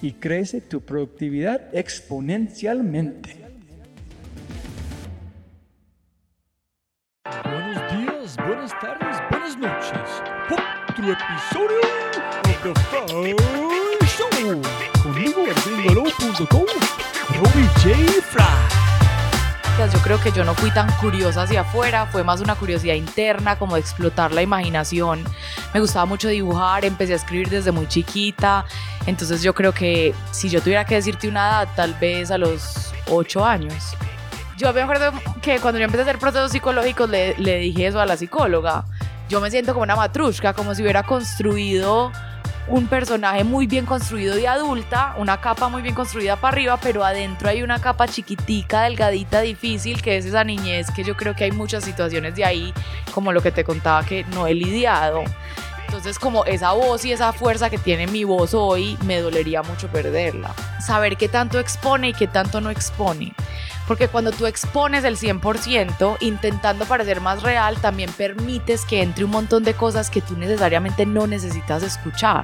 y crece tu productividad exponencialmente. Buenos días, buenas tardes, buenas noches. Otro episodio de The Fry Show. Conmigo, Robbie J. Fry. Yo creo que yo no fui tan curiosa hacia afuera, fue más una curiosidad interna, como de explotar la imaginación. Me gustaba mucho dibujar, empecé a escribir desde muy chiquita, entonces yo creo que si yo tuviera que decirte una edad, tal vez a los 8 años. Yo me acuerdo que cuando yo empecé a hacer procesos psicológicos le, le dije eso a la psicóloga. Yo me siento como una matrushka, como si hubiera construido un personaje muy bien construido de adulta, una capa muy bien construida para arriba, pero adentro hay una capa chiquitica, delgadita, difícil, que es esa niñez, que yo creo que hay muchas situaciones de ahí, como lo que te contaba que no he lidiado. Entonces, como esa voz y esa fuerza que tiene mi voz hoy, me dolería mucho perderla. Saber qué tanto expone y qué tanto no expone. Porque cuando tú expones el 100%, intentando parecer más real, también permites que entre un montón de cosas que tú necesariamente no necesitas escuchar.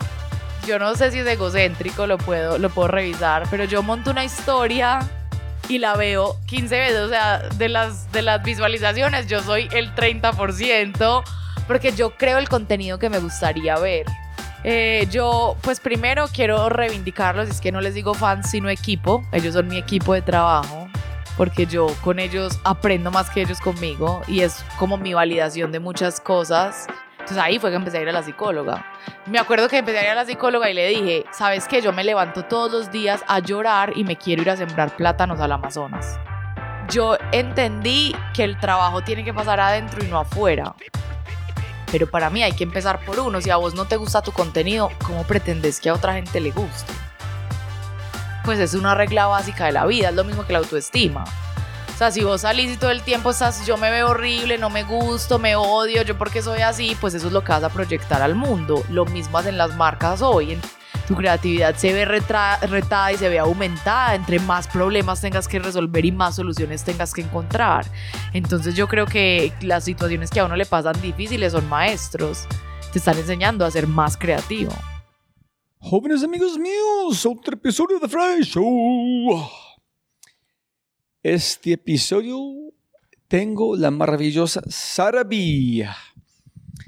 Yo no sé si es egocéntrico, lo puedo, lo puedo revisar, pero yo monto una historia y la veo 15 veces, o sea, de las, de las visualizaciones yo soy el 30%, porque yo creo el contenido que me gustaría ver. Eh, yo, pues primero quiero reivindicarlos, es que no les digo fans, sino equipo, ellos son mi equipo de trabajo porque yo con ellos aprendo más que ellos conmigo y es como mi validación de muchas cosas. Entonces ahí fue que empecé a ir a la psicóloga. Me acuerdo que empecé a ir a la psicóloga y le dije, ¿sabes qué? Yo me levanto todos los días a llorar y me quiero ir a sembrar plátanos al Amazonas. Yo entendí que el trabajo tiene que pasar adentro y no afuera. Pero para mí hay que empezar por uno. Si a vos no te gusta tu contenido, ¿cómo pretendes que a otra gente le guste? Pues es una regla básica de la vida, es lo mismo que la autoestima. O sea, si vos salís y todo el tiempo estás, yo me veo horrible, no me gusto, me odio, yo porque soy así, pues eso es lo que vas a proyectar al mundo. Lo mismo hacen las marcas hoy. Tu creatividad se ve retada y se ve aumentada entre más problemas tengas que resolver y más soluciones tengas que encontrar. Entonces yo creo que las situaciones que a uno le pasan difíciles son maestros. Te están enseñando a ser más creativo. Jóvenes amigos míos, otro episodio de Fry Show. Este episodio tengo la maravillosa Sara Bia.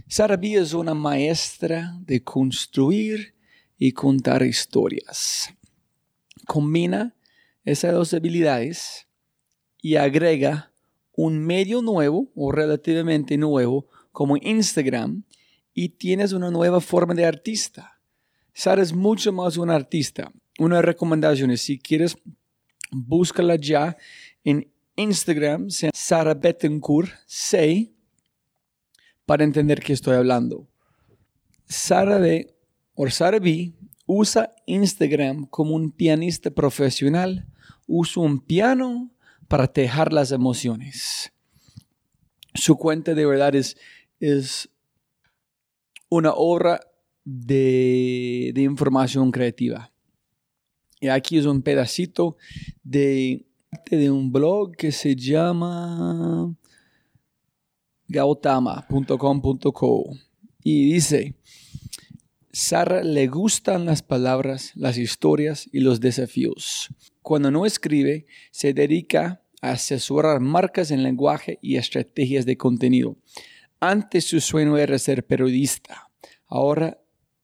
Sara Bia es una maestra de construir y contar historias. Combina esas dos habilidades y agrega un medio nuevo o relativamente nuevo como Instagram y tienes una nueva forma de artista Sara es mucho más un artista. Una recomendación es, si quieres, búscala ya en Instagram, Sara Bettencourt 6. para entender qué estoy hablando. Sara B, o Sara B usa Instagram como un pianista profesional. Usa un piano para tejar las emociones. Su cuenta de verdad es, es una obra de, información creativa. Y aquí es un pedacito de, de un blog que se llama gautama.com.co y dice, Sara le gustan las palabras, las historias y los desafíos. Cuando no escribe, se dedica a asesorar marcas en lenguaje y estrategias de contenido. Antes su sueño era ser periodista. Ahora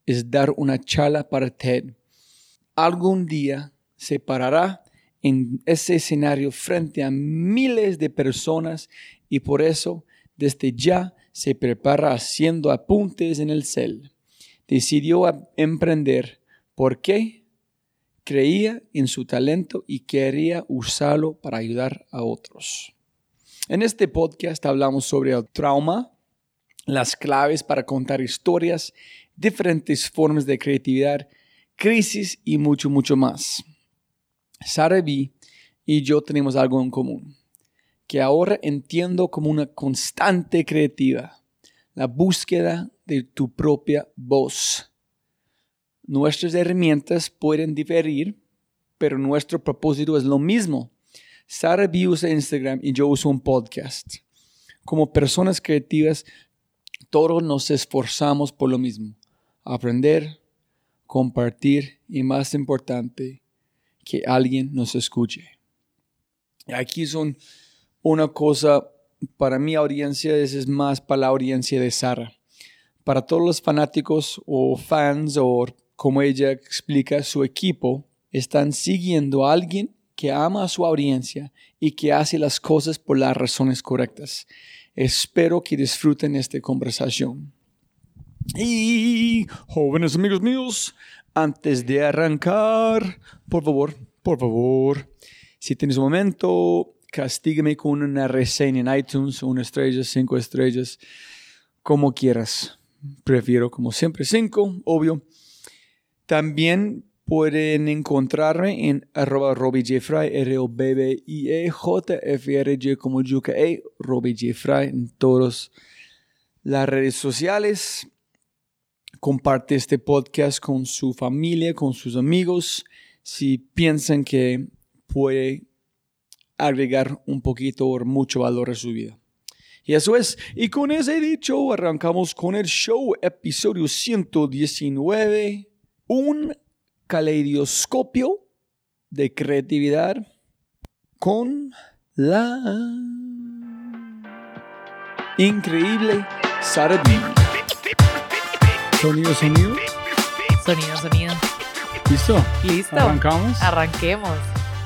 es dar una charla para TED. Algún día se parará en ese escenario frente a miles de personas y por eso desde ya se prepara haciendo apuntes en el cel. Decidió emprender. ¿Por qué? Creía en su talento y quería usarlo para ayudar a otros. En este podcast hablamos sobre el trauma, las claves para contar historias, diferentes formas de creatividad, crisis y mucho, mucho más. Sara B y yo tenemos algo en común, que ahora entiendo como una constante creativa, la búsqueda de tu propia voz. Nuestras herramientas pueden diferir, pero nuestro propósito es lo mismo. Sara B usa Instagram y yo uso un podcast. Como personas creativas, todos nos esforzamos por lo mismo. Aprender, compartir y más importante, que alguien nos escuche. Aquí son una cosa, para mi audiencia es más para la audiencia de Sara. Para todos los fanáticos o fans o como ella explica, su equipo están siguiendo a alguien que ama a su audiencia y que hace las cosas por las razones correctas. Espero que disfruten esta conversación. Y jóvenes amigos míos, antes de arrancar, por favor, por favor, si tienes un momento, castígame con una reseña en iTunes, una estrella, cinco estrellas, como quieras. Prefiero, como siempre, cinco, obvio. También pueden encontrarme en arroba robbyjfry, r o b b i e j f r j como yuca e, robbyjfry en todas las redes sociales comparte este podcast con su familia, con sus amigos, si piensan que puede agregar un poquito o mucho valor a su vida. Y eso es. Y con ese dicho, arrancamos con el show, episodio 119, un caleidoscopio de creatividad con la increíble Sarah Sonido, sonido. Sonido, sonido. ¿Listo? ¿Listo? ¿Arrancamos? Arranquemos.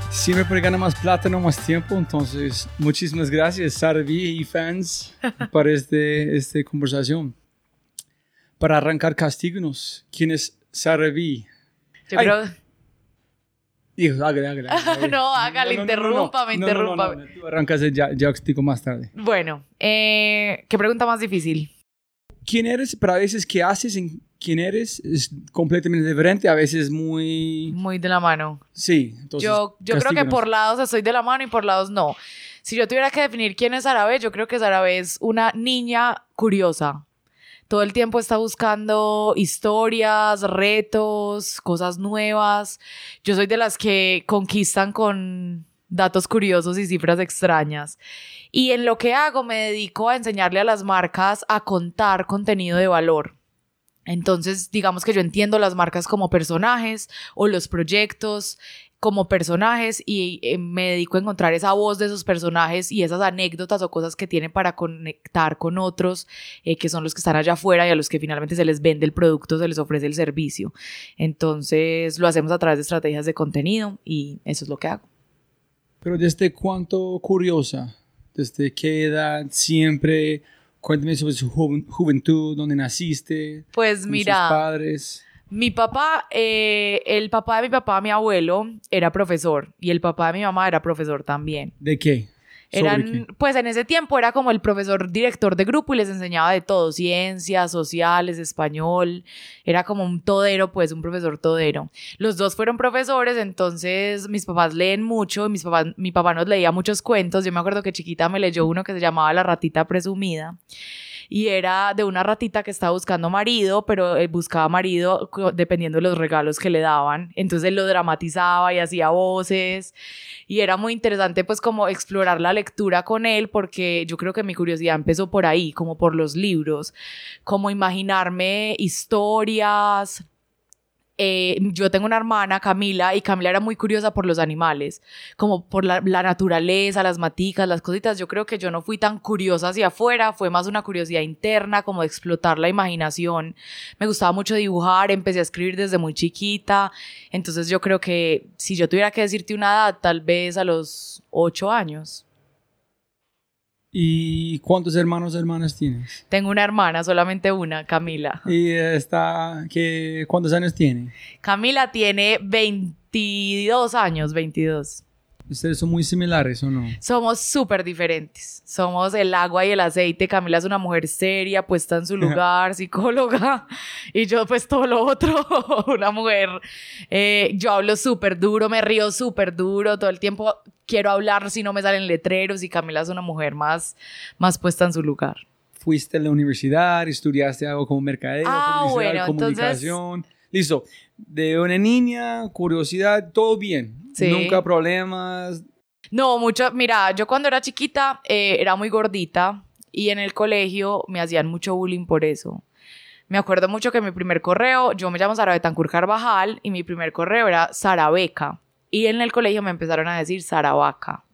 Siempre gana más plata, no más tiempo. Entonces, muchísimas gracias, Sarvi y fans, para este, esta conversación. Para arrancar, castíguenos. ¿Quién es Sarvi? Yo creo... Hijo, hágale, hágale. hágale. no, hágale, No, no, no, interrúmpame, no, interrúmpame. Tú arrancas, ya, ya explico más tarde. Bueno, eh, ¿qué pregunta más difícil? ¿Quién eres? Pero a veces, ¿qué haces en quién eres? Es completamente diferente. A veces muy... Muy de la mano. Sí. Entonces, yo yo creo que por lados estoy de la mano y por lados no. Si yo tuviera que definir quién es Arabe, yo creo que Arabe es una niña curiosa. Todo el tiempo está buscando historias, retos, cosas nuevas. Yo soy de las que conquistan con datos curiosos y cifras extrañas. Y en lo que hago me dedico a enseñarle a las marcas a contar contenido de valor. Entonces, digamos que yo entiendo las marcas como personajes o los proyectos como personajes y eh, me dedico a encontrar esa voz de esos personajes y esas anécdotas o cosas que tienen para conectar con otros eh, que son los que están allá afuera y a los que finalmente se les vende el producto, se les ofrece el servicio. Entonces, lo hacemos a través de estrategias de contenido y eso es lo que hago. Pero desde cuánto curiosa, desde qué edad, siempre, cuéntame sobre su ju- juventud, dónde naciste, Pues mira, sus padres. Mi papá, eh, el papá de mi papá, mi abuelo, era profesor y el papá de mi mamá era profesor también. ¿De qué? Eran, pues en ese tiempo era como el profesor director de grupo y les enseñaba de todo, ciencias, sociales, español. Era como un todero, pues un profesor todero. Los dos fueron profesores, entonces mis papás leen mucho, mis papás, mi papá nos leía muchos cuentos. Yo me acuerdo que chiquita me leyó uno que se llamaba La ratita presumida y era de una ratita que estaba buscando marido, pero él buscaba marido dependiendo de los regalos que le daban. Entonces lo dramatizaba y hacía voces y era muy interesante pues como explorar la lectura con él porque yo creo que mi curiosidad empezó por ahí, como por los libros, como imaginarme historias, eh, yo tengo una hermana, Camila, y Camila era muy curiosa por los animales, como por la, naturaleza, las maticas, las cositas. Yo creo que yo no fui tan curiosa hacia afuera, fue más una curiosidad interna, como de explotar la imaginación. Me gustaba mucho dibujar, empecé a escribir desde muy chiquita. Entonces yo creo que si yo tuviera que decirte una edad, tal vez a los ocho años. ¿Y cuántos hermanos o hermanas tienes? Tengo una hermana, solamente una, Camila. ¿Y está, qué, cuántos años tiene? Camila tiene 22 años, 22. ¿Ustedes son muy similares o no? Somos súper diferentes. Somos el agua y el aceite. Camila es una mujer seria, puesta en su lugar, psicóloga. Y yo, pues, todo lo otro. una mujer. Eh, yo hablo súper duro, me río súper duro. Todo el tiempo quiero hablar si no me salen letreros. Y Camila es una mujer más, más puesta en su lugar. Fuiste a la universidad, estudiaste algo como mercadeo, ah, bueno, comunicación. Listo. De una niña, curiosidad, todo bien Nunca problemas. No, mucho. Mira, yo cuando era chiquita eh, era muy gordita y en el colegio me hacían mucho bullying por eso. Me acuerdo mucho que mi primer correo, yo me llamo Sara Betancur Carvajal y mi primer correo era Sarabeca. Y en el colegio me empezaron a decir Sarabaca.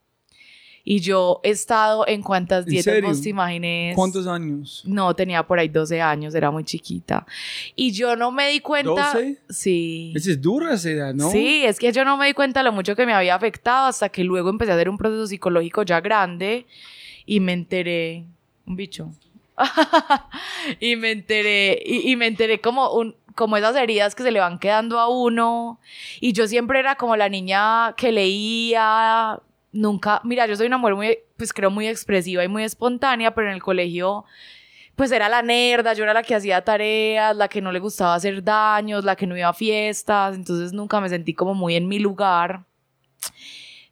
Y yo he estado en cuantas dietas vos te imagines. ¿Cuántos años? No, tenía por ahí 12 años, era muy chiquita. Y yo no me di cuenta. ¿12? Sí. Esa es dura esa edad, ¿no? Sí, es que yo no me di cuenta lo mucho que me había afectado hasta que luego empecé a hacer un proceso psicológico ya grande y me enteré. Un bicho. y me enteré, y, y me enteré como un, como esas heridas que se le van quedando a uno. Y yo siempre era como la niña que leía, nunca, mira, yo soy una mujer muy, pues creo muy expresiva y muy espontánea, pero en el colegio, pues era la nerda, yo era la que hacía tareas, la que no le gustaba hacer daños, la que no iba a fiestas, entonces nunca me sentí como muy en mi lugar.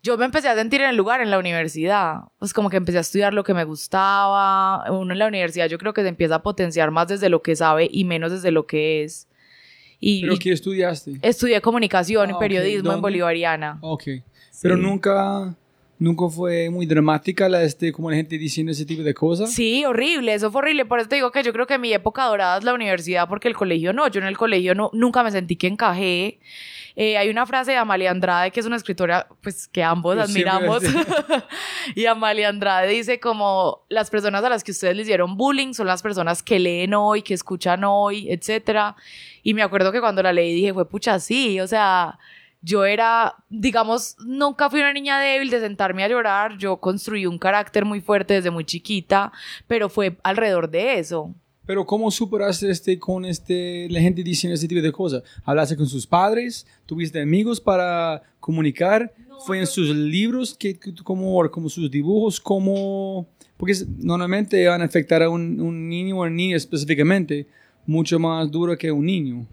Yo me empecé a sentir en el lugar en la universidad, pues como que empecé a estudiar lo que me gustaba. Uno en la universidad yo creo que se empieza a potenciar más desde lo que sabe y menos desde lo que es. Y, ¿Pero qué estudiaste? Estudié comunicación y ah, periodismo en Bolivariana. Ok. Pero nunca nunca fue muy dramática la este como la gente diciendo ese tipo de cosas. Sí, horrible, eso fue horrible. Por eso te digo que yo creo que mi época dorada es la universidad porque el colegio no. Yo en el colegio no, nunca me sentí que encajé. Eh, hay una frase de Amalia Andrade, que es una escritora pues que ambos admiramos. y Amalia Andrade dice como las personas a las que ustedes le hicieron bullying son las personas que leen hoy, que escuchan hoy, etc. Y me acuerdo que cuando la leí dije, fue pucha, sí, o sea yo era, digamos, nunca fui una niña débil de sentarme a llorar, yo construí un carácter muy fuerte desde muy chiquita, pero fue alrededor de eso. Pero ¿cómo superaste este con este, la gente diciendo ese tipo de cosas? ¿Hablaste con sus padres? ¿Tuviste amigos para comunicar? ¿Fue en sus libros? que como, como sus dibujos? como Porque normalmente van a afectar a un, un niño o una niña específicamente mucho más duro que un niño.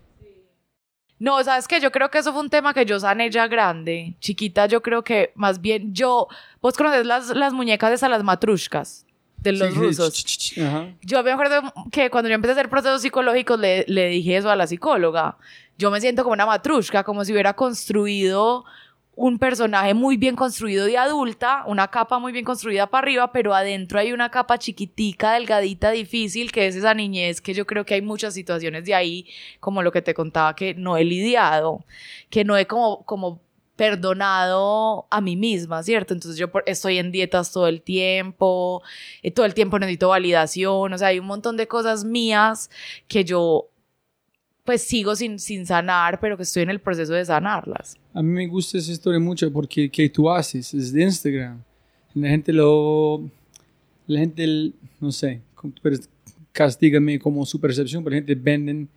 No, sabes que yo creo que eso fue un tema que yo sané ya grande. Chiquita, yo creo que más bien yo. Vos conoces las, las muñecas de las matrushkas de los rusos. Yo me acuerdo que cuando yo empecé a hacer procesos psicológicos le, le dije eso a la psicóloga. Yo me siento como una matrushka, como si hubiera construido un personaje muy bien construido de adulta, una capa muy bien construida para arriba, pero adentro hay una capa chiquitica, delgadita, difícil, que es esa niñez, que yo creo que hay muchas situaciones de ahí, como lo que te contaba, que no he lidiado, que no he como, como perdonado a mí misma, ¿cierto? Entonces yo estoy en dietas todo el tiempo, eh, todo el tiempo necesito validación, o sea, hay un montón de cosas mías que yo pues sigo sin, sin sanar, pero que estoy en el proceso de sanarlas. A mí me gusta esa historia mucho porque que tú haces es de Instagram. La gente lo, la gente, no sé, castígame como su percepción, pero la gente venden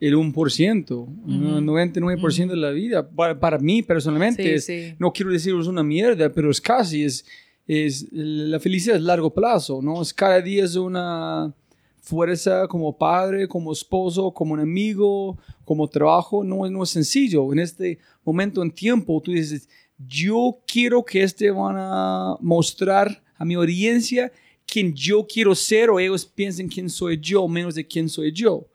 el 1%, el 99% de la vida. Para, para mí personalmente, no quiero decir es una mierda, pero es casi, es, es la felicidad es largo plazo, ¿no? Es cada día es una fuerza como padre, como esposo, como un amigo, como trabajo, no, no es sencillo. En este momento en tiempo, tú dices, yo quiero que este van a mostrar a mi audiencia quién yo quiero ser o ellos piensen quién soy yo, menos de quién soy yo.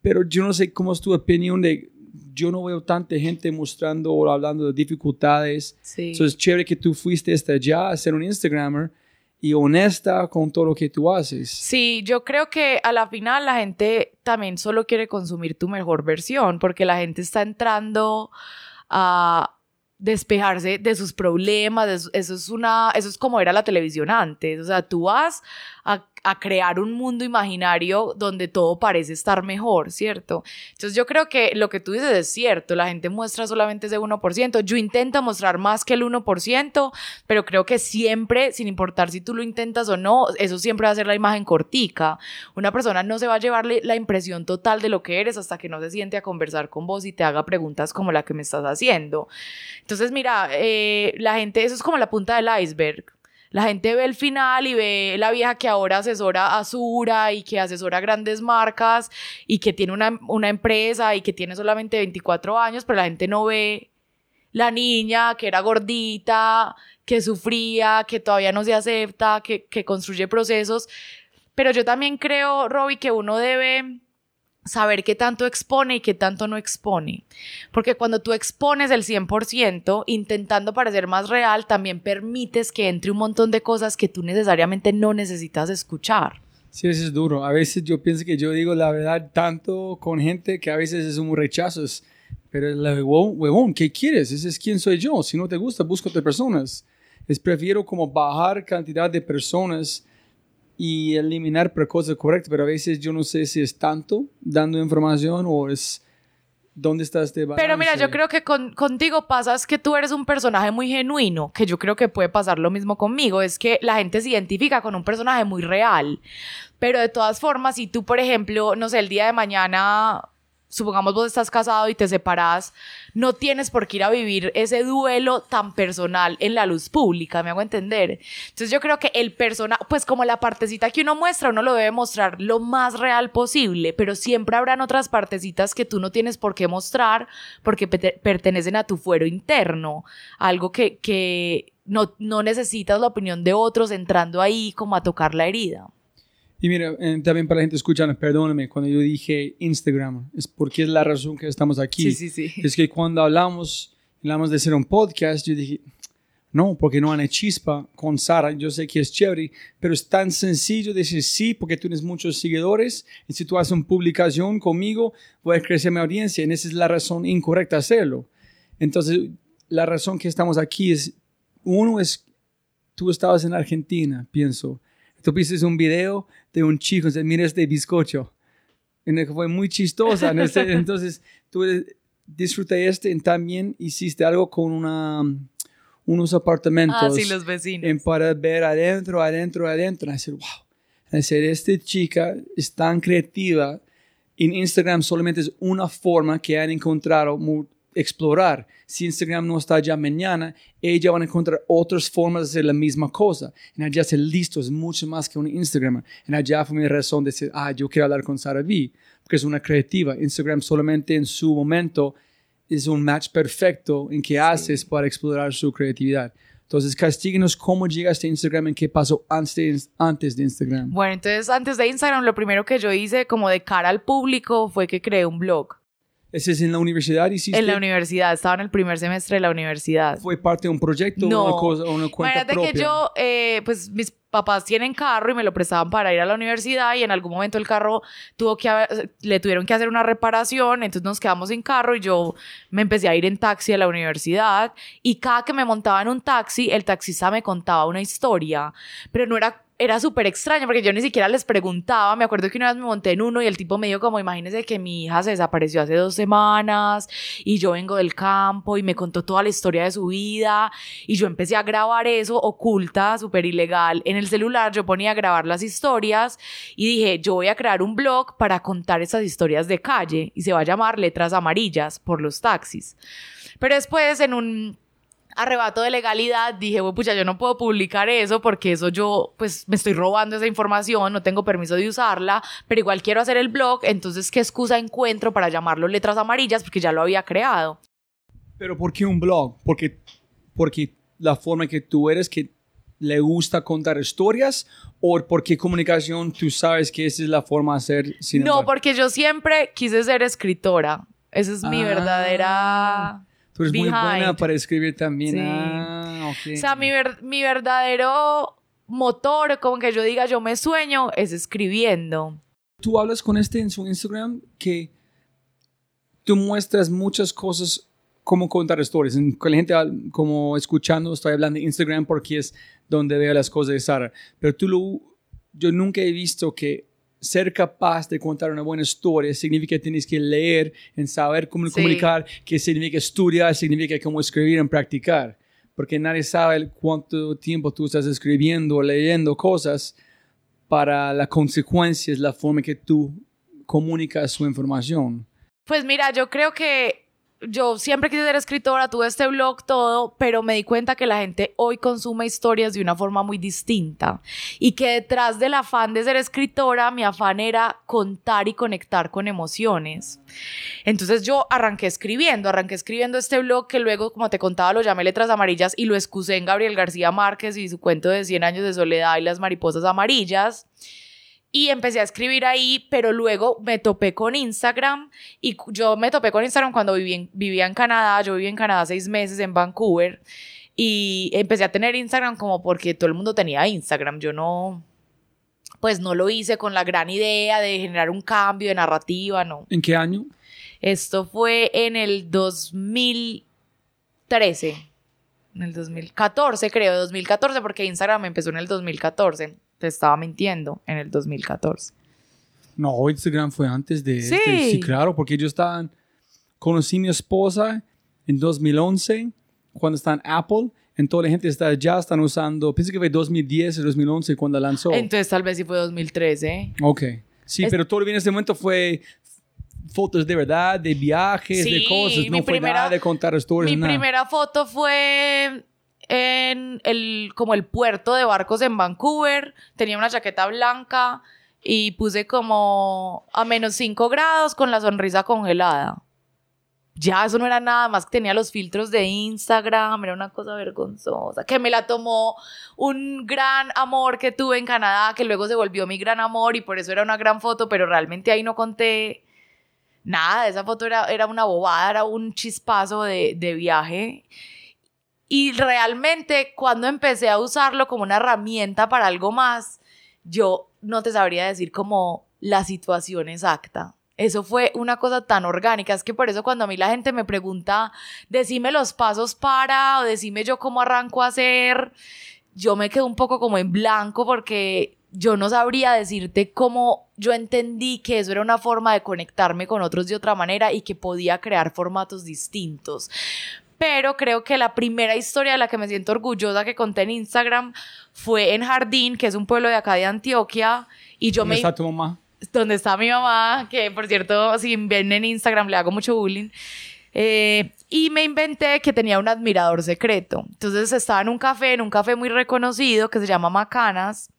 Pero yo no sé cómo es tu opinión de, yo no veo tanta gente mostrando o hablando de dificultades. Sí. Entonces es chévere que tú fuiste hasta allá a ser un Instagramer y honesta con todo lo que tú haces. Sí, yo creo que a la final la gente también solo quiere consumir tu mejor versión porque la gente está entrando a despejarse de sus problemas, eso es una, eso es como era la televisión antes, o sea, tú vas a a crear un mundo imaginario donde todo parece estar mejor, ¿cierto? Entonces yo creo que lo que tú dices es cierto, la gente muestra solamente ese 1%, yo intento mostrar más que el 1%, pero creo que siempre, sin importar si tú lo intentas o no, eso siempre va a ser la imagen cortica. Una persona no se va a llevarle la impresión total de lo que eres hasta que no se siente a conversar con vos y te haga preguntas como la que me estás haciendo. Entonces, mira, eh, la gente, eso es como la punta del iceberg la gente ve el final y ve la vieja que ahora asesora a Sura y que asesora grandes marcas y que tiene una, una empresa y que tiene solamente 24 años, pero la gente no ve la niña que era gordita, que sufría, que todavía no se acepta, que, que construye procesos. Pero yo también creo, Robbie, que uno debe saber qué tanto expone y qué tanto no expone. Porque cuando tú expones el 100%, intentando parecer más real, también permites que entre un montón de cosas que tú necesariamente no necesitas escuchar. Sí, eso es duro. A veces yo pienso que yo digo la verdad tanto con gente que a veces es un rechazo. Pero el huevón, ¿qué quieres? Ese es quién soy yo. Si no te gusta, búscate personas. Es prefiero como bajar cantidad de personas y eliminar cosas correctas, pero a veces yo no sé si es tanto dando información o es dónde está este balance. Pero mira, yo creo que contigo pasa es que tú eres un personaje muy genuino, que yo creo que puede pasar lo mismo conmigo, es que la gente se identifica con un personaje muy real. Pero de todas formas, si tú, por ejemplo, no sé, el día de mañana supongamos vos estás casado y te separás, no tienes por qué ir a vivir ese duelo tan personal en la luz pública, me hago entender. Entonces yo creo que el persona, pues como la partecita que uno muestra, uno lo debe mostrar lo más real posible, pero siempre habrán otras partecitas que tú no tienes por qué mostrar porque pertenecen a tu fuero interno, algo que, que no, no necesitas la opinión de otros entrando ahí como a tocar la herida. Y mira, también para la gente escuchando, perdóname, cuando yo dije Instagram, es porque es la razón que estamos aquí. Sí, sí, sí. Es que cuando hablamos, hablamos de hacer un podcast, yo dije, no, porque no hay chispa con Sara. Yo sé que es chévere, pero es tan sencillo decir sí, porque tienes muchos seguidores. Y si tú haces una publicación conmigo, voy a crecer mi audiencia. Y esa es la razón incorrecta hacerlo. Entonces, la razón que estamos aquí es, uno es, tú estabas en Argentina, pienso. Tú viste un video de un chico, dice, mira este bizcocho. Fue muy chistosa. entonces, tú disfrutaste este y también hiciste algo con una, unos apartamentos. Ah, sí, los vecinos. En, para ver adentro, adentro, adentro. Y decir, wow. Decir, esta chica es tan creativa. En Instagram solamente es una forma que han encontrado explorar. Si Instagram no está ya mañana, ella van a encontrar otras formas de hacer la misma cosa. En allá ser listo es mucho más que un Instagram. En allá fue mi razón de decir, ah, yo quiero hablar con Sara B, porque es una creativa. Instagram solamente en su momento es un match perfecto en que haces para explorar su creatividad. Entonces, castíguenos cómo llegaste a Instagram, en qué pasó antes, antes de Instagram. Bueno, entonces antes de Instagram, lo primero que yo hice como de cara al público fue que creé un blog. ¿Ese es en la universidad? Hiciste? En la universidad, estaba en el primer semestre de la universidad. ¿Fue parte de un proyecto o una, cosa, una cuenta Imagínate que yo, eh, pues mis papás tienen carro y me lo prestaban para ir a la universidad y en algún momento el carro tuvo que le tuvieron que hacer una reparación, entonces nos quedamos sin carro y yo me empecé a ir en taxi a la universidad y cada que me montaba en un taxi, el taxista me contaba una historia, pero no era era súper extraño porque yo ni siquiera les preguntaba. Me acuerdo que una vez me monté en uno y el tipo me dijo como, imagínese que mi hija se desapareció hace dos semanas y yo vengo del campo y me contó toda la historia de su vida y yo empecé a grabar eso oculta, súper ilegal. En el celular yo ponía a grabar las historias y dije, yo voy a crear un blog para contar esas historias de calle y se va a llamar Letras Amarillas por los taxis. Pero después en un arrebato de legalidad, dije, bueno, pucha, yo no puedo publicar eso porque eso yo, pues, me estoy robando esa información, no tengo permiso de usarla, pero igual quiero hacer el blog, entonces, ¿qué excusa encuentro para llamarlo letras amarillas? Porque ya lo había creado. Pero ¿por qué un blog? Porque, porque la forma que tú eres, que le gusta contar historias, o porque comunicación tú sabes que esa es la forma de hacer cine. No, porque yo siempre quise ser escritora. Esa es mi Ah. verdadera... Tú eres muy buena behind. para escribir también. Sí. Ah, ok. O sea, mi, ver- mi verdadero motor, como que yo diga yo me sueño, es escribiendo. Tú hablas con este en su Instagram que tú muestras muchas cosas como contar Con la gente como escuchando, estoy hablando de Instagram porque es donde veo las cosas de Sara. Pero tú lo, yo nunca he visto que ser capaz de contar una buena historia significa que tienes que leer, en saber cómo Sí. comunicar, que significa estudiar, significa cómo escribir, en practicar. Porque nadie sabe cuánto tiempo tú estás escribiendo o leyendo cosas para las consecuencias, la forma que tú comunicas su información. Pues mira, yo creo que yo siempre quise ser escritora, tuve este blog, todo, pero me di cuenta que la gente hoy consume historias de una forma muy distinta y que detrás del afán de ser escritora, mi afán era contar y conectar con emociones. Entonces yo arranqué escribiendo, arranqué escribiendo este blog que luego, como te contaba, lo llamé Letras Amarillas y lo excusé en Gabriel García Márquez y su cuento de 100 años de soledad y las mariposas amarillas. Y empecé a escribir ahí, pero luego me topé con Instagram y yo me topé con Instagram cuando viví en- vivía en Canadá, yo viví en Canadá seis meses en Vancouver y empecé a tener Instagram como porque todo el mundo tenía Instagram, yo no, pues no lo hice con la gran idea de generar un cambio de narrativa, no. ¿En qué año? Esto fue en el 2013, en el 2014 creo, 2014 porque Instagram empezó en el 2014, te estaba mintiendo, en el 2014. No, Instagram fue antes de Sí. este. Sí, claro, porque yo estaba, conocí a mi esposa en 2011, cuando está en Apple, en toda la gente está ya están usando, pienso que fue 2010 o 2011 cuando lanzó. Entonces tal vez sí fue 2013. ok. Sí, Es- pero todo en ese momento fue fotos de verdad, de viajes, de Sí, cosas, mi no fue primera- nada de contar historias, Mi nada. primera foto fue en el, como el puerto de barcos en Vancouver. Tenía una chaqueta blanca y puse como a menos 5 grados con la sonrisa congelada. Ya, eso no era nada más que tenía los filtros de Instagram, era una cosa vergonzosa, que me la tomó un gran amor que tuve en Canadá, que luego se volvió mi gran amor y por eso era una gran foto, pero realmente ahí no conté nada, esa foto era, era una bobada, era un chispazo de, de viaje. Y realmente cuando empecé a usarlo como una herramienta para algo más, yo no te sabría decir como la situación exacta. Eso fue una cosa tan orgánica, es que por eso cuando a mí la gente me pregunta, decime los pasos para o decime yo cómo arranco a hacer, yo me quedo un poco como en blanco porque yo no sabría decirte cómo yo entendí que eso era una forma de conectarme con otros de otra manera y que podía crear formatos distintos. Pero creo que la primera historia de la que me siento orgullosa que conté en Instagram fue en Jardín, que es un pueblo de acá de Antioquia, y yo ¿Dónde me está tu mamá? donde está mi mamá, que por cierto, si ven en Instagram le hago mucho bullying. Eh, y me inventé que tenía un admirador secreto. Entonces estaba en un café, en un café muy reconocido que se llama Macanas.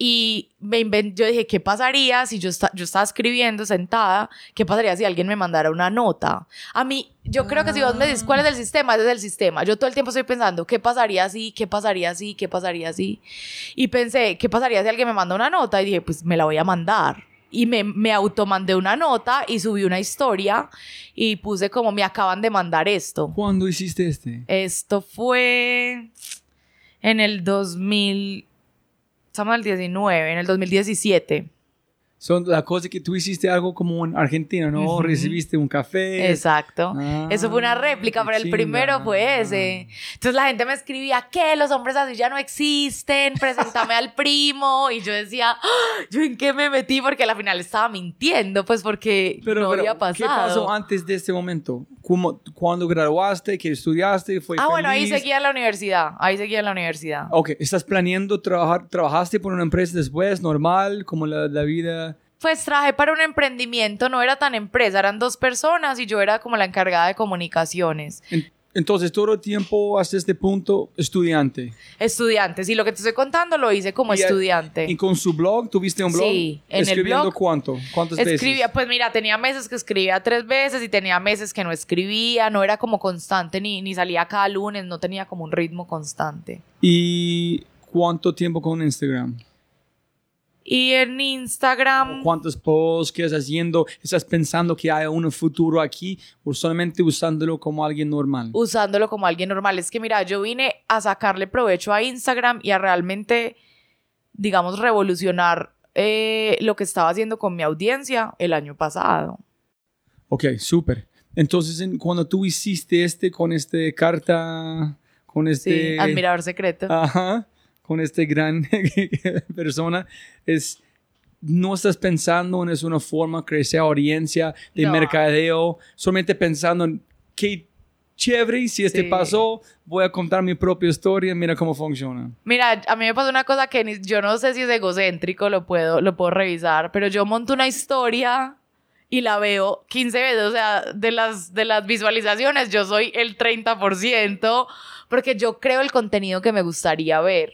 Y me inven- yo dije, ¿qué pasaría si yo, esta- yo estaba escribiendo sentada? ¿Qué pasaría si alguien me mandara una nota? A mí, yo creo que si vos me dices cuál es el sistema, ese es el sistema. Yo todo el tiempo estoy pensando, ¿qué pasaría si? ¿Qué pasaría si? ¿Qué pasaría si? Y pensé, ¿qué pasaría si alguien me manda una nota? Y dije, pues me la voy a mandar. Y me, me automandé una nota y subí una historia y puse como me acaban de mandar esto. ¿Cuándo hiciste este? Esto fue en el 2000, estamos en el 19, en el 2017. Son la cosa que tú hiciste algo como en Argentina, ¿no? Ujú. Recibiste un café. Exacto. Ah, Eso fue una réplica, pero el primero fue ese. Entonces la gente me escribía, ¿qué? Los hombres así ya no existen, preséntame al primo. Y yo decía, "Ah, ¿yo en qué me metí? Porque al final estaba mintiendo, pues porque Pero, no pero, había pasado. ¿qué pasó antes de este momento? ¿Cómo, ¿Cuándo graduaste? ¿Qué estudiaste? ¿Fue Ah, bueno, ahí feliz? seguía en la universidad. Ahí seguía en la universidad. Ok, ¿estás planeando trabajar? ¿Trabajaste por una empresa después, normal, como la, la vida? Pues trabajé para un emprendimiento, no era tan empresa, eran dos personas y yo era como la encargada de comunicaciones. En- Entonces, todo el tiempo hasta este punto, estudiante. Estudiante, sí, lo que te estoy contando lo hice como Y estudiante. ¿Y con su blog? ¿Tuviste un blog? Sí, en el ¿Escribiendo blog cuánto? ¿Cuántas Escribía, veces? pues mira, tenía meses que escribía tres veces y tenía meses que no escribía, no era como constante ni, ni salía cada lunes, no tenía como un ritmo constante. ¿Y cuánto tiempo con Instagram? Y en Instagram, ¿Cuántos posts que estás haciendo? ¿Estás pensando que hay un futuro aquí o solamente usándolo como alguien normal? usándolo como alguien normal, es que mira, yo vine a sacarle provecho a Instagram y a realmente, digamos, revolucionar eh, lo que estaba haciendo con mi audiencia el año pasado. Ok, súper. Entonces, en- cuando tú hiciste este con este carta, con Sí, este... admirador secreto. Ajá, con este gran persona, es... No estás pensando en es una forma crecer audiencia de No. mercadeo, solamente pensando en qué chévere, si este Sí. pasó, voy a contar mi propia historia, mira cómo funciona. Mira, a mí me pasó una cosa que ni- yo no sé si es egocéntrico, lo puedo, lo puedo revisar, pero yo monto una historia y la veo 15 veces, o sea, de las, de las visualizaciones yo soy el 30%, porque yo creo el contenido que me gustaría ver.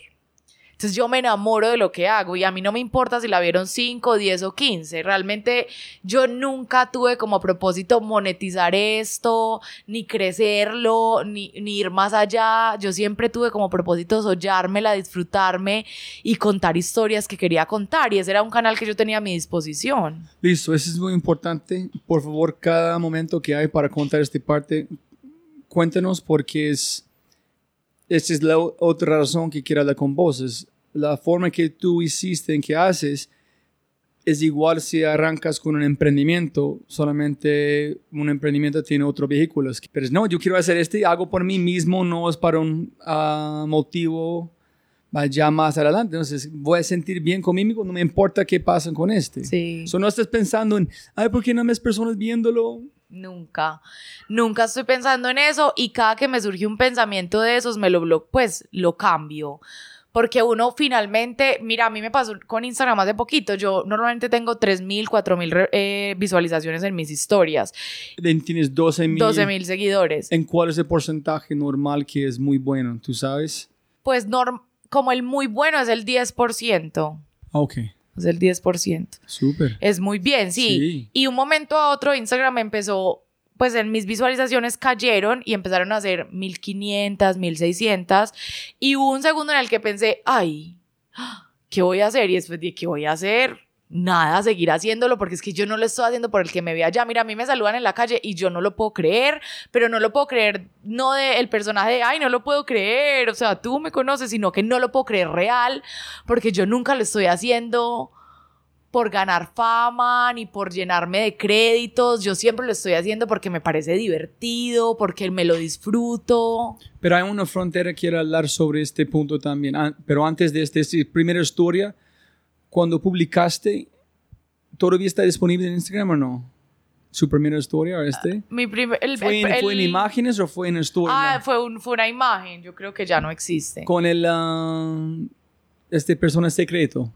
Entonces yo me enamoro de lo que hago y a mí no me importa si la vieron 5, 10 o 15. Realmente yo nunca tuve como propósito monetizar esto, ni crecerlo, ni, ir más allá. Yo siempre tuve como propósito soñármela, disfrutarme y contar historias que quería contar. Y ese era un canal que yo tenía a mi disposición. Listo, eso es muy importante. Por favor, cada momento que hay para contar esta parte, cuéntanos porque es, esta es la otra razón que quiero hablar con vos. Es la forma que tú hiciste, en que haces, es igual si arrancas con un emprendimiento, solamente un emprendimiento tiene otro vehículo. Es que, Pero no, yo quiero hacer este, hago por mí mismo, no es para un ah, motivo ya más adelante. Entonces, voy a sentir bien conmigo, no me importa qué pasa con este. Sí. So, no estás pensando en, ay, ¿por qué no hay más personas viéndolo? Nunca, nunca estoy pensando en eso y cada que me surge un pensamiento de esos me lo blo- pues lo cambio. Porque uno finalmente, mira, a mí me pasó con Instagram hace poquito, yo normalmente tengo 3.000, 4.000 re- eh, visualizaciones en mis historias, Tienes 12 mil. 12.000 seguidores. ¿En cuál es el porcentaje normal que es muy bueno? ¿Tú sabes? Pues norm- como el muy bueno es el 10%, Ah, Ok, es el 10%. súper. Es muy bien, sí. Sí. Y un momento a otro Instagram empezó, pues en mis visualizaciones cayeron y empezaron a ser 1500, 1600. Y hubo un segundo en el que pensé, ay, ¿qué voy a hacer? Y después dije, ¿qué voy a hacer? Nada, seguir haciéndolo porque es que yo no lo estoy haciendo por el que me vea allá. Mira, a mí me saludan en la calle y yo no lo puedo creer, pero no lo puedo creer no de el personaje de, ay, no lo puedo creer, o sea, tú me conoces, sino que no lo puedo creer real porque yo nunca lo estoy haciendo por ganar fama ni por llenarme de créditos. Yo siempre lo estoy haciendo porque me parece divertido, porque me lo disfruto. Pero hay una frontera quiero hablar sobre este punto también. Ah, pero antes de esta primera historia, cuando publicaste, ¿todavía está disponible en Instagram o no? ¿Su primera historia o este? Mi primer, el, ¿Fue, el- en, ¿Fue en el- imágenes o fue en story? Ah, fue, un, fue una imagen. Yo creo que ya no existe. Con el, ah, este persona secreto.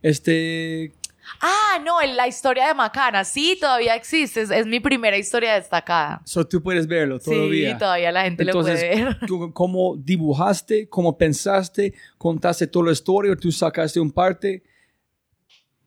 Este, Ah, no, el- la historia de Macana. Sí, todavía existe. Es, es mi primera historia destacada. so tú puedes verlo todavía. Sí, todavía la gente Entonces, lo puede ver. tú ¿cómo dibujaste? ¿Cómo pensaste? ¿Contaste toda la historia o tú sacaste un parte?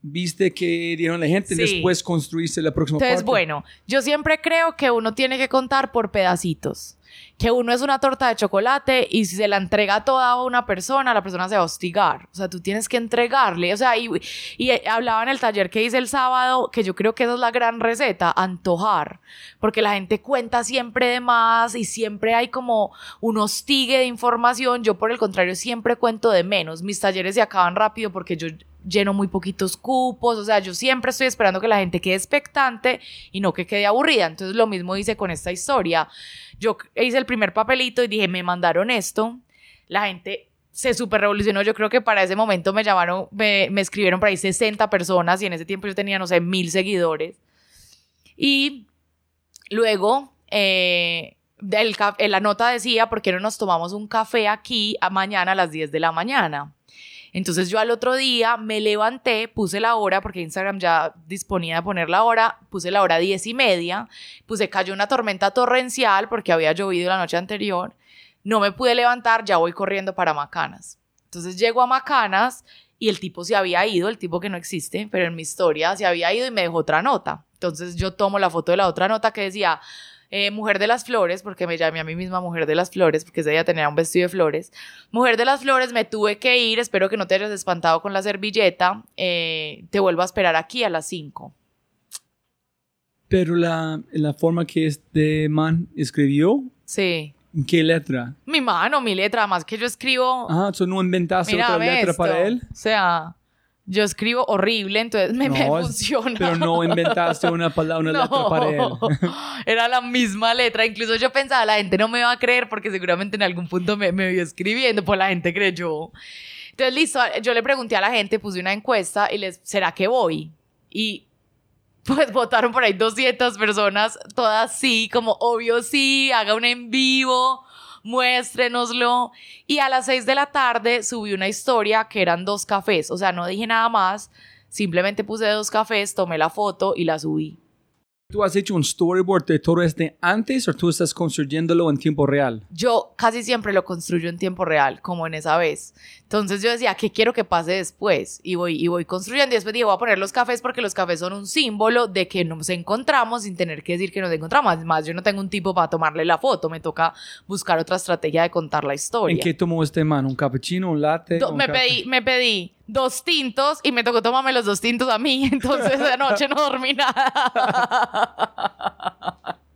¿Viste que dieron la gente? Sí. Después construiste la próxima Entonces, parte. bueno, yo siempre creo que uno tiene que contar por pedacitos. Que uno es una torta de chocolate y si se la entrega toda a una persona, la persona se va a hostigar. O sea, tú tienes que entregarle. O sea, y, y eh, hablaba en el taller que hice el sábado, que yo creo que esa es la gran receta, antojar. Porque la gente cuenta siempre de más y siempre hay como un hostigue de información. Yo, por el contrario, siempre cuento de menos. Mis talleres se acaban rápido porque yo lleno muy poquitos cupos, o sea, yo siempre estoy esperando que la gente quede expectante y no que quede aburrida. Entonces lo mismo hice con esta historia. Yo hice el primer papelito y dije, me mandaron esto. La gente se super revolucionó. Yo creo que para ese momento me llamaron, me, me escribieron por ahí 60 personas y en ese tiempo yo tenía, no sé, mil seguidores. Y luego, eh, eh, la nota decía, ¿por qué no nos tomamos un café aquí a mañana a las 10 de la mañana? Entonces yo al otro día me levanté, puse la hora, porque Instagram ya disponía de poner la hora, puse la hora diez y media, puse cayó una tormenta torrencial porque había llovido la noche anterior, no me pude levantar, ya voy corriendo para Macanas. Entonces llego a Macanas y el tipo se había ido, el tipo que no existe, pero en mi historia se había ido y me dejó otra nota. Entonces yo tomo la foto de la otra nota que decía, eh, Mujer de las Flores, porque me llamé a mí misma Mujer de las Flores, porque ese día tenía un vestido de flores. Mujer de las Flores, me tuve que ir, espero que no te hayas espantado con la servilleta, eh, te vuelvo a esperar aquí a las 5. Pero la, la forma que este man escribió, Sí. ¿qué letra? Mi mano, mi letra, más que yo escribo... Ah, ¿so no inventaste otra letra esto. para él? O sea, yo escribo horrible, entonces me, No, funciona. Pero no inventaste una palabra, una letra para él. Era la misma letra. Incluso yo pensaba, la gente no me va a creer porque seguramente en algún punto me, me vio escribiendo, pues la gente creyó. Entonces, listo, yo le pregunté a la gente, puse una encuesta y les, ¿será que voy? Y pues votaron por ahí 200 personas, todas sí, como obvio sí, haga un en vivo, muéstrenoslo. Y a las 6 de la tarde subí una historia que eran dos cafés, o sea, no dije nada más, simplemente puse dos cafés, tomé la foto y la subí. ¿Tú has hecho un storyboard de todo este antes o tú estás construyéndolo en tiempo real? Yo casi siempre lo construyo en tiempo real, como en esa vez. Entonces yo decía, ¿qué quiero que pase después? Y voy, y voy construyendo. Y después dije, voy a poner los cafés porque los cafés son un símbolo de que nos encontramos sin tener que decir que nos encontramos. Además, yo no tengo un tipo para tomarle la foto. Me toca buscar otra estrategia de contar la historia. ¿En qué tomó este man? ¿Un cappuccino, un latte? Do- un me, pedí, me pedí dos tintos y me tocó tomarme los dos tintos a mí. Entonces de noche no dormí nada.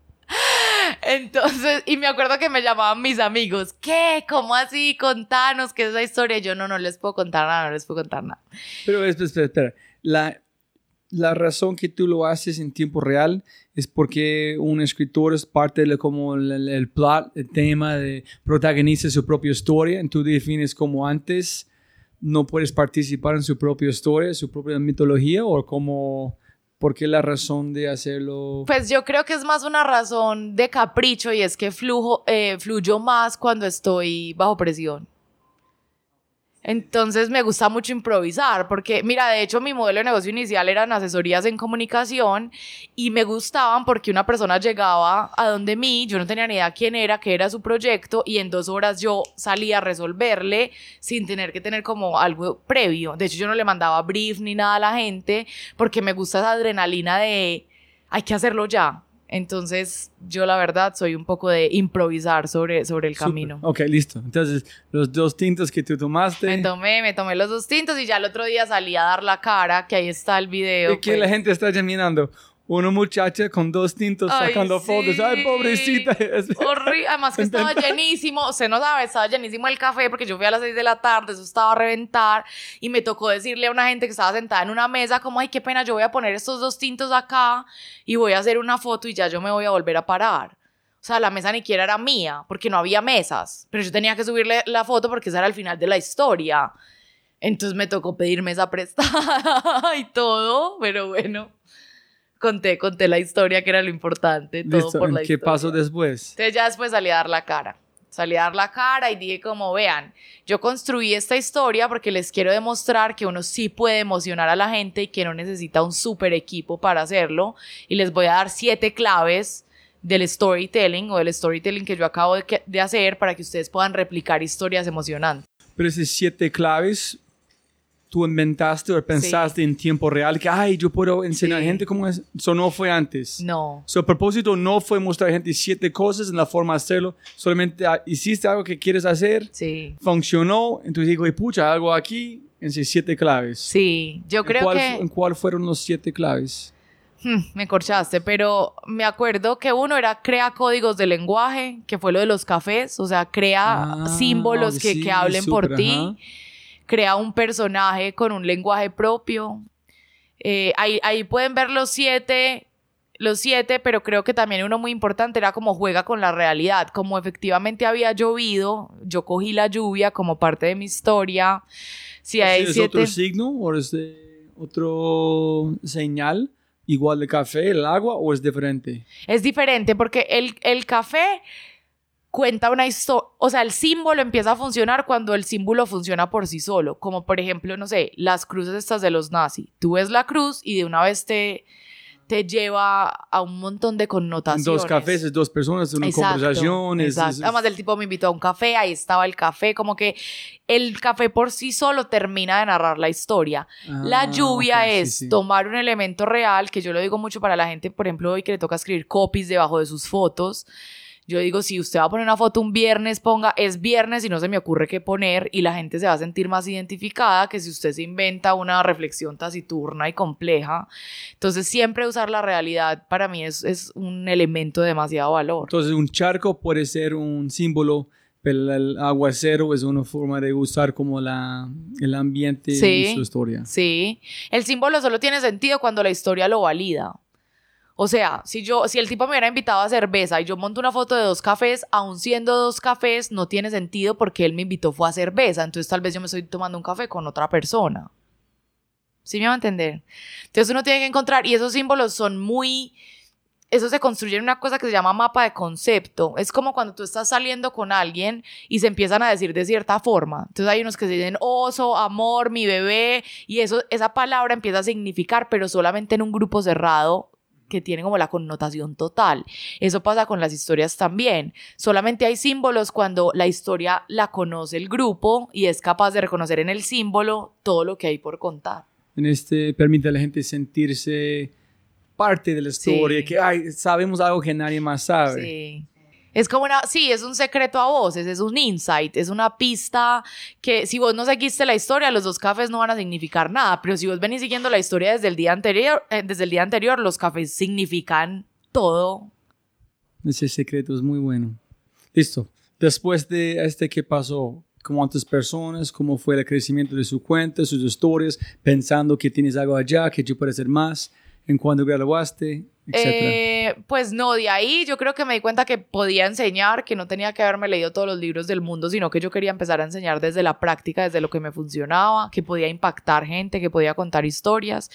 Entonces, y me acuerdo que me llamaban mis amigos, ¿qué? ¿Cómo así? Contanos qué es esa historia. Yo no, no les puedo contar nada, no les puedo contar nada. Pero espera, espera, espera. La, la razón que tú lo haces en tiempo real es porque un escritor es parte de como el, el plot, el tema de protagoniza su propia historia. Y tú defines como antes no puedes participar en su propia historia, su propia mitología o como... ¿Por qué la razón de hacerlo? Pues yo creo que es más una razón de capricho y es que flujo, eh, fluyo más cuando estoy bajo presión. Entonces me gusta mucho improvisar porque, mira, de hecho mi modelo de negocio inicial eran asesorías en comunicación y me gustaban porque una persona llegaba a donde mí, yo no tenía ni idea quién era, qué era su proyecto y en dos horas yo salía a resolverle sin tener que tener como algo previo. De hecho yo no le mandaba brief ni nada a la gente porque me gusta esa adrenalina de hay que hacerlo ya. Entonces, yo la verdad soy un poco de improvisar sobre, sobre el camino. Ok, listo. Entonces, los dos tintos que tú tomaste. Me tomé, me tomé los dos tintos y ya el otro día salí a dar la cara, que ahí está el video. Y que pues. la gente está mirando. Una muchacha con dos tintos Ay, sacando sí. fotos. Ay, pobrecita. Horrible. Además que estaba llenísimo. Usted no sabe, estaba llenísimo el café porque yo fui a las 6 de la tarde, eso estaba a reventar. Y me tocó decirle a una gente que estaba sentada en una mesa, como, ay, qué pena, yo voy a poner estos dos tintos acá y voy a hacer una foto y ya yo me voy a volver a parar. O sea, la mesa ni siquiera era mía, porque no había mesas. Pero yo tenía que subirle la foto porque esa era el final de la historia. Entonces me tocó pedir mesa prestada y todo, pero bueno. Conté, conté la historia que era lo importante, todo Listo. por la ¿Qué historia. pasó después? Entonces ya después salí a dar la cara. Salí a dar la cara y dije como, vean, yo construí esta historia porque les quiero demostrar que uno sí puede emocionar a la gente y que no necesita un super equipo para hacerlo. Y les voy a dar siete claves del storytelling o del storytelling que yo acabo de, de hacer para que ustedes puedan replicar historias emocionantes. Pero esas siete claves, tú inventaste o pensaste en tiempo real que, ay, yo puedo enseñar a Sí. gente cómo es. Eso no fue antes. No. Su propósito no fue mostrar a gente siete cosas en la forma de hacerlo. Solamente ah, hiciste algo que quieres hacer, Sí. funcionó. Entonces digo, y pucha, algo aquí en siete claves. Sí. Yo ¿En creo cuál, que... ¿En cuál fueron los siete claves? Hmm, me corchaste, pero me acuerdo que uno era crea códigos de lenguaje, que fue lo de los cafés, o sea, crea Ah, símbolos que, sí, que hablen por súper, ti, ajá. Crea un personaje con un lenguaje propio. Eh, ahí, ahí pueden ver los siete, los siete, pero creo que también uno muy importante era como juega con la realidad, como efectivamente había llovido, yo cogí la lluvia como parte de mi historia. Si hay ¿Es siete... otro signo o es de otro señal? Igual de café, el agua o es diferente? Es diferente porque el, el café cuenta una historia, o sea, el símbolo empieza a funcionar cuando el símbolo funciona por sí solo, como por ejemplo, no sé, las cruces estas de los nazis. Tú ves la cruz y de una vez te, te lleva a un montón de connotaciones. Dos cafés, dos personas, una Exacto, conversación. exacto. es- Además, el tipo me invitó a un café, ahí estaba el café, como que el café por sí solo termina de narrar la historia. La Ah, lluvia sí, es sí. tomar un elemento real, que yo lo digo mucho para la gente, por ejemplo, hoy que le toca escribir copies debajo de sus fotos. Yo digo, si usted va a poner una foto un viernes, ponga, es viernes y no se me ocurre qué poner y la gente se va a sentir más identificada que si usted se inventa una reflexión taciturna y compleja. Entonces, siempre usar la realidad para mí es, es un elemento de demasiado valor. Entonces, un charco puede ser un símbolo, pero el aguacero es una forma de usar como la, el ambiente Sí. y su historia. Sí, el símbolo solo tiene sentido cuando la historia lo valida. O sea, si yo, si el tipo me hubiera invitado a cerveza y yo monto una foto de dos cafés, aun siendo dos cafés, no tiene sentido porque él me invitó fue a cerveza. Entonces tal vez yo me estoy tomando un café con otra persona. ¿Sí me va a entender? Entonces uno tiene que encontrar, y esos símbolos son muy, eso se construye en una cosa que se llama mapa de concepto. Es como cuando tú estás saliendo con alguien y se empiezan a decir de cierta forma. Entonces hay unos que se dicen oso, amor, mi bebé, y eso, esa palabra empieza a significar, pero solamente en un grupo cerrado que tiene como la connotación total. Eso pasa con las historias también. Solamente hay símbolos cuando la historia la conoce el grupo y es capaz de reconocer en el símbolo todo lo que hay por contar. En este permite a la gente sentirse parte de la historia, Sí. que ay, sabemos algo que nadie más sabe. Sí. Es como una, sí, es un secreto a voces, es un insight, es una pista que si vos no seguiste la historia, los dos cafés no van a significar nada, pero si vos venís siguiendo la historia desde el día anterior, eh, desde el día anterior, los cafés significan todo. Ese secreto es muy bueno. Listo. Después de este, ¿qué pasó? ¿Cuántas personas? ¿Cómo fue el crecimiento de su cuenta, sus historias? Pensando que tienes algo allá, que yo puedo hacer más. ¿En cuándo graduaste? Eh, pues no, de ahí yo creo que me di cuenta que podía enseñar, que no tenía que haberme leído todos los libros del mundo, sino que yo quería empezar a enseñar desde la práctica, desde lo que me funcionaba, que podía impactar gente, que podía contar historias.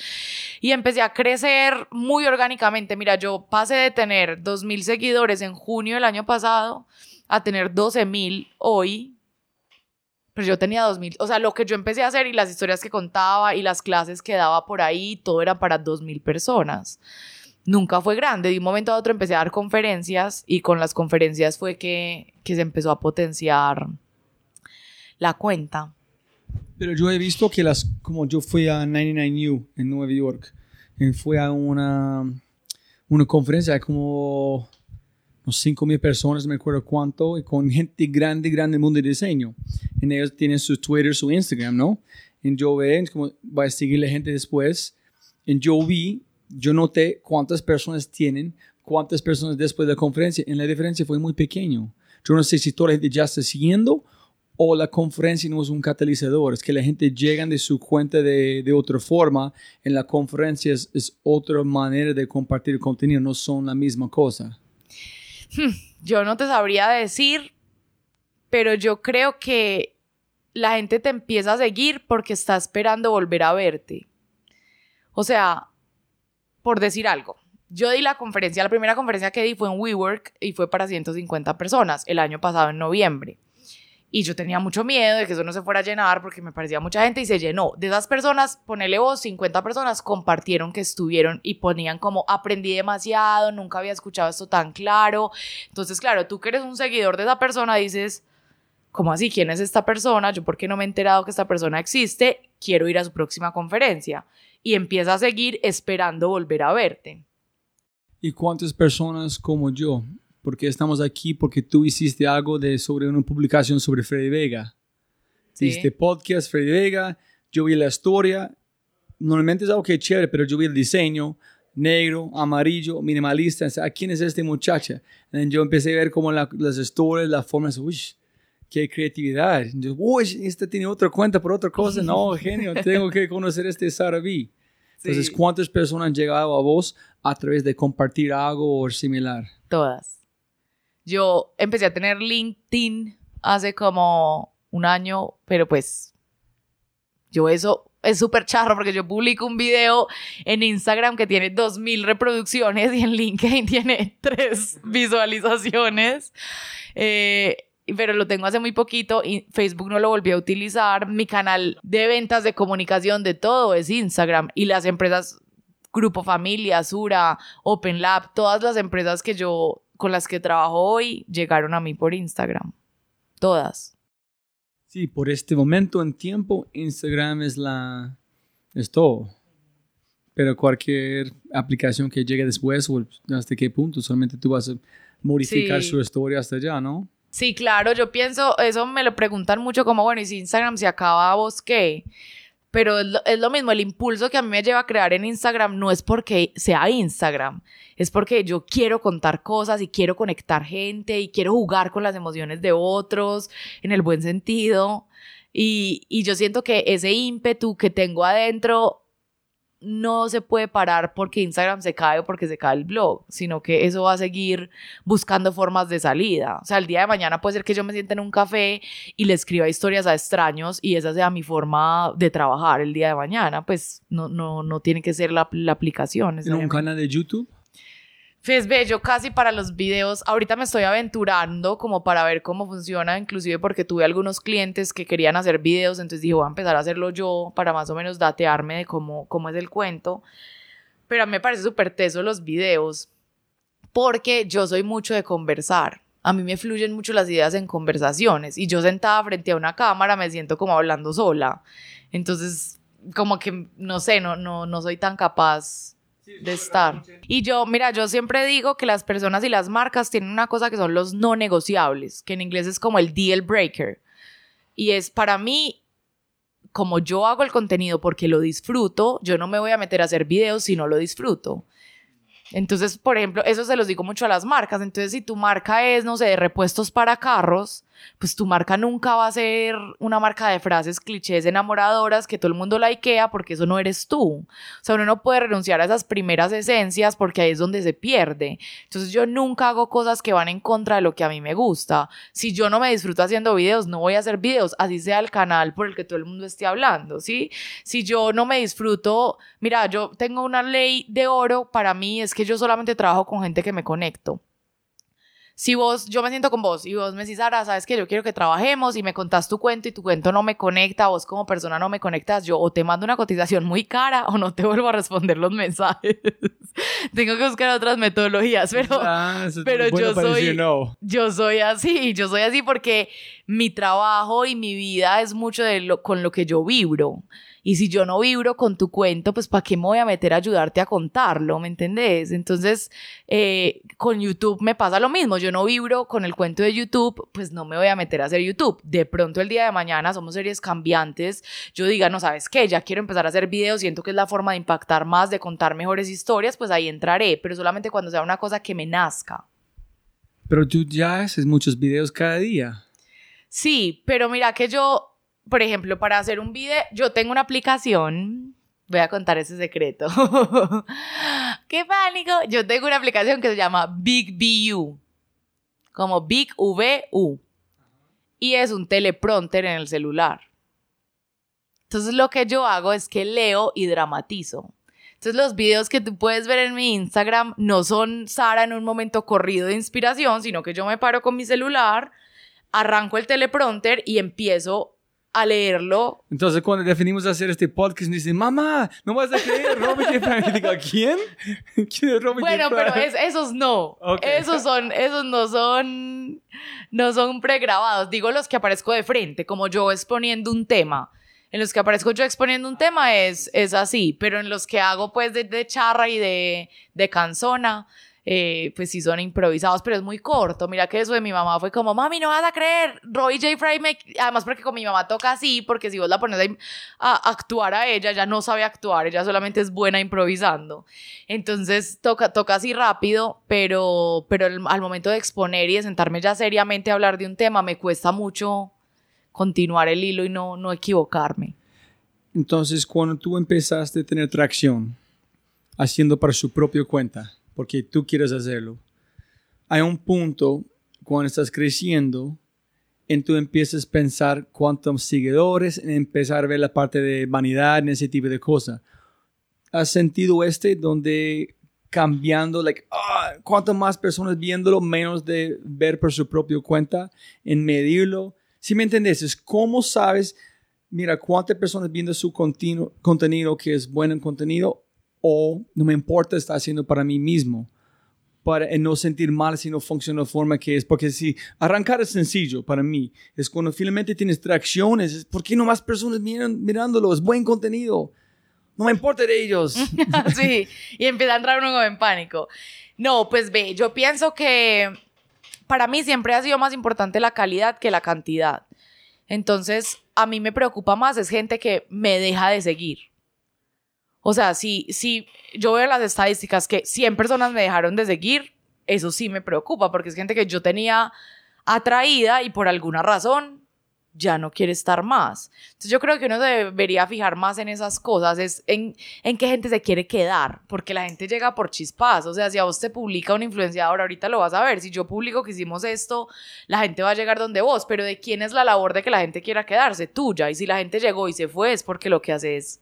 Y empecé a crecer muy orgánicamente. Mira, yo pasé de tener 2.000 seguidores en junio del año pasado a tener 12.000 hoy. Pero yo tenía 2.000, o sea, lo que yo empecé a hacer y las historias que contaba y las clases que daba por ahí, todo era para 2.000 personas nunca fue grande. De un momento a otro empecé a dar conferencias y con las conferencias fue que, que se empezó a potenciar la cuenta. Pero yo he visto que las, como yo fui a 99U en Nueva York, y fui a una, una conferencia de como unos 5 mil personas, no me acuerdo cuánto, y con gente grande, grande del mundo de diseño. En ellos tienen su Twitter, su Instagram, ¿no? En yo ve, es como voy a seguirle gente después. En yo vi, yo noté cuántas personas tienen, cuántas personas después de la conferencia. En la diferencia fue muy pequeño. Yo no sé si toda la gente ya está siguiendo o la conferencia no es un catalizador, es que la gente llega de su cuenta de, de otra forma, en la conferencia es, otra manera de compartir contenido, no son la misma cosa. Yo no te sabría decir, pero yo creo que la gente te empieza a seguir porque está esperando volver a verte. O sea, por decir algo, yo di la conferencia, la primera conferencia que di fue en WeWork y fue para 150 personas el año pasado en noviembre. Y yo tenía mucho miedo de que eso no se fuera a llenar porque me parecía mucha gente y se llenó. De esas personas, ponele vos, 50 personas compartieron que estuvieron y ponían como aprendí demasiado, nunca había escuchado esto tan claro. Entonces, claro, tú que eres un seguidor de esa persona dices, ¿cómo así? ¿Quién es esta persona? Yo, ¿por qué no me he enterado que esta persona existe? Quiero ir a su próxima conferencia. Y empieza a seguir esperando volver a verte. ¿Y cuántas personas como yo porque estamos aquí porque tú hiciste algo de sobre una publicación sobre Freddy Vega. Sí. Hiciste podcast Freddy Vega, yo vi la historia, normalmente es algo que es chévere, pero yo vi el diseño, negro, amarillo, minimalista, ¿a quién es esta muchacha? Y yo empecé a ver como la, las historias, las formas, uy, qué creatividad. Yo, uy, esta tiene otra cuenta por otra cosa, no, genio, tengo que conocer este Sara B. Entonces, Sí. ¿cuántas personas han llegado a vos a través de compartir algo o similar? Todas. Yo empecé a tener LinkedIn hace como un año, pero pues yo eso, es súper charro porque yo publico un video en Instagram que tiene 2.000 reproducciones y en LinkedIn tiene 3 visualizaciones. Eh, pero lo tengo hace muy poquito y Facebook no lo volví a utilizar. Mi canal de ventas, de comunicación, de todo es Instagram y las empresas Grupo Familia, Sura, Open Lab, todas las empresas que yo con las que trabajo hoy llegaron a mí por Instagram. Todas. Sí, por este momento en tiempo, Instagram es la. es todo. Pero cualquier aplicación que llegue después, o hasta qué punto, solamente tú vas a modificar su historia hasta allá, ¿no? Sí, claro, yo pienso, eso me lo preguntan mucho como, bueno, y si Instagram se acaba, ¿vos qué? pero es lo, mismo, el impulso que a mí me lleva a crear en Instagram no es porque sea Instagram, es porque yo quiero contar cosas y quiero conectar gente y quiero jugar con las emociones de otros en el buen sentido. Y, y yo siento que ese ímpetu que tengo adentro no se puede parar porque Instagram se cae o porque se cae el blog, sino que eso va a seguir buscando formas de salida. O sea, el día de mañana puede ser que yo me sienta en un café y le escriba historias a extraños y esa sea mi forma de trabajar el día de mañana. Pues no, no, no tiene que ser la, la aplicación. ¿En un canal de YouTube? Ve, yo casi para los videos, ahorita me estoy aventurando como para ver cómo funciona, inclusive porque tuve algunos clientes que querían hacer videos, entonces dije, voy a empezar a hacerlo yo para más o menos datearme de cómo, cómo es el cuento. Pero a mí me parece súper teso los videos, porque yo soy mucho de conversar. A mí me fluyen mucho las ideas en conversaciones y yo sentada frente a una cámara me siento como hablando sola. Entonces, como que, no sé, no, no, no soy tan capaz de estar. Y yo, mira, yo siempre digo que las personas y las marcas tienen una cosa que son los no negociables, que en inglés es como el deal breaker. Y es para mí, como yo hago el contenido porque lo disfruto, yo no me voy a meter a hacer videos si no lo disfruto. Entonces, por ejemplo, eso se los digo mucho a las marcas. Entonces, si tu marca es, no sé, de repuestos para carros, pues tu marca nunca va a ser una marca de frases clichés enamoradoras que todo el mundo la ikea porque eso no eres tú. O sea, uno no puede renunciar a esas primeras esencias porque ahí es donde se pierde. Entonces, yo nunca hago cosas que van en contra de lo que a mí me gusta. Si yo no me disfruto haciendo videos, no voy a hacer videos, así sea el canal por el que todo el mundo esté hablando, ¿sí? Si yo no me disfruto, mira, yo tengo una ley de oro para mí, es que yo solamente trabajo con gente que me conecto. Si vos, yo me siento con vos y vos me decís, Sara, sabes que yo quiero que trabajemos y me contás tu cuento y tu cuento no me conecta, vos como persona no me conectas, yo o te mando una cotización muy cara o no te vuelvo a responder los mensajes. Tengo que buscar otras metodologías, pero, ah, pero yo soy, yo soy así, yo soy así porque mi trabajo y mi vida es mucho de lo, con lo que yo vibro. Y si yo no vibro con tu cuento, pues ¿para qué me voy a meter a ayudarte a contarlo? ¿Me entendés? Entonces, eh, con YouTube me pasa lo mismo. Yo no vibro con el cuento de YouTube, pues no me voy a meter a hacer YouTube. De pronto el día de mañana somos series cambiantes. Yo diga, no sabes qué, ya quiero empezar a hacer videos, siento que es la forma de impactar más, de contar mejores historias, pues ahí entraré, pero solamente cuando sea una cosa que me nazca. Pero tú ya haces muchos videos cada día. Sí, pero mira que yo por ejemplo, para hacer un video, yo tengo una aplicación, voy a contar ese secreto. ¡Qué pánico! Yo tengo una aplicación que se llama Big VU, como Big VU, y es un teleprompter en el celular. Entonces lo que yo hago es que leo y dramatizo. Entonces los videos que tú puedes ver en mi Instagram no son Sara en un momento corrido de inspiración, sino que yo me paro con mi celular, arranco el teleprompter y empiezo a leerlo. Entonces, cuando definimos hacer este podcast, me dicen, mamá, no vas a creer, Robert J. Frank. Y digo, ¿quién? ¿Quién es Robert Bueno, pero esos no. Esos son, esos no son, no son pregrabados. Digo los que aparezco de frente, como yo exponiendo un tema. En los que aparezco yo exponiendo un tema es, es así, pero en los que hago pues de, de charra y de, de canzona, eh, pues sí son improvisados, pero es muy corto. Mira que eso de mi mamá fue como, mami, no vas a creer, Roy J. Fry me... Además porque con mi mamá toca así, porque si vos la pones a, actuar a ella, ya no sabe actuar, ella solamente es buena improvisando. Entonces toca, toca así rápido, pero, pero al momento de exponer y de sentarme ya seriamente a hablar de un tema, me cuesta mucho continuar el hilo y no, no equivocarme. Entonces, cuando tú empezaste a tener tracción, haciendo para su propia cuenta, porque tú quieres hacerlo. Hay un punto cuando estás creciendo y tú empiezas a pensar cuántos seguidores, y empezar a ver la parte de vanidad, en ese tipo de cosas. ¿Has sentido este donde cambiando, like, ah, cuanto más personas viéndolo, menos de ver por su propia cuenta, en medirlo? Si me entendés, es cómo sabes, mira, cuántas personas viendo su contenido que es bueno en contenido o no me importa, está haciendo para mí mismo para no sentir mal si no funciona de forma que es. Porque si arrancar es sencillo para mí, es cuando finalmente tienes tracciones, ¿por qué no más personas miran, mirándolo? Es buen contenido. No me importa de ellos. sí, y empieza a entrar uno en pánico. No, pues ve, yo pienso que para mí siempre ha sido más importante la calidad que la cantidad. Entonces, a mí me preocupa más es gente que me deja de seguir. O sea, si, si yo veo las estadísticas que 100 personas me dejaron de seguir, eso sí me preocupa, porque es gente que yo tenía atraída y por alguna razón ya no quiere estar más. Entonces yo creo que uno debería fijar más en esas cosas, es en, en qué gente se quiere quedar, porque la gente llega por chispas, o sea, si a vos te publica un influenciador, ahorita lo vas a ver, si yo publico que hicimos esto, la gente va a llegar donde vos, pero ¿de quién es la labor de que la gente quiera quedarse? Tuya, y si la gente llegó y se fue es porque lo que hace es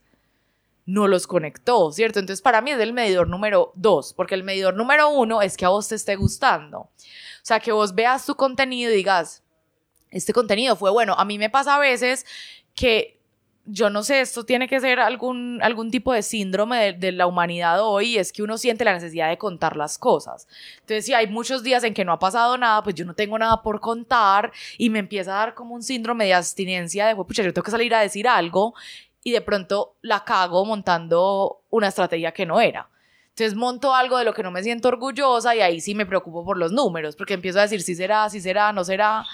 no los conectó, ¿cierto? Entonces para mí es el medidor número dos, porque el medidor número uno es que a vos te esté gustando. O sea, que vos veas tu contenido y digas, este contenido fue bueno. A mí me pasa a veces que yo no sé, esto tiene que ser algún, algún tipo de síndrome de, de, la humanidad hoy, es que uno siente la necesidad de contar las cosas. Entonces, si hay muchos días en que no ha pasado nada, pues yo no tengo nada por contar y me empieza a dar como un síndrome de abstinencia de, pucha, yo tengo que salir a decir algo y de pronto la cago montando una estrategia que no era. Entonces monto algo de lo que no me siento orgullosa y ahí sí me preocupo por los números, porque empiezo a decir si será, si será, no será.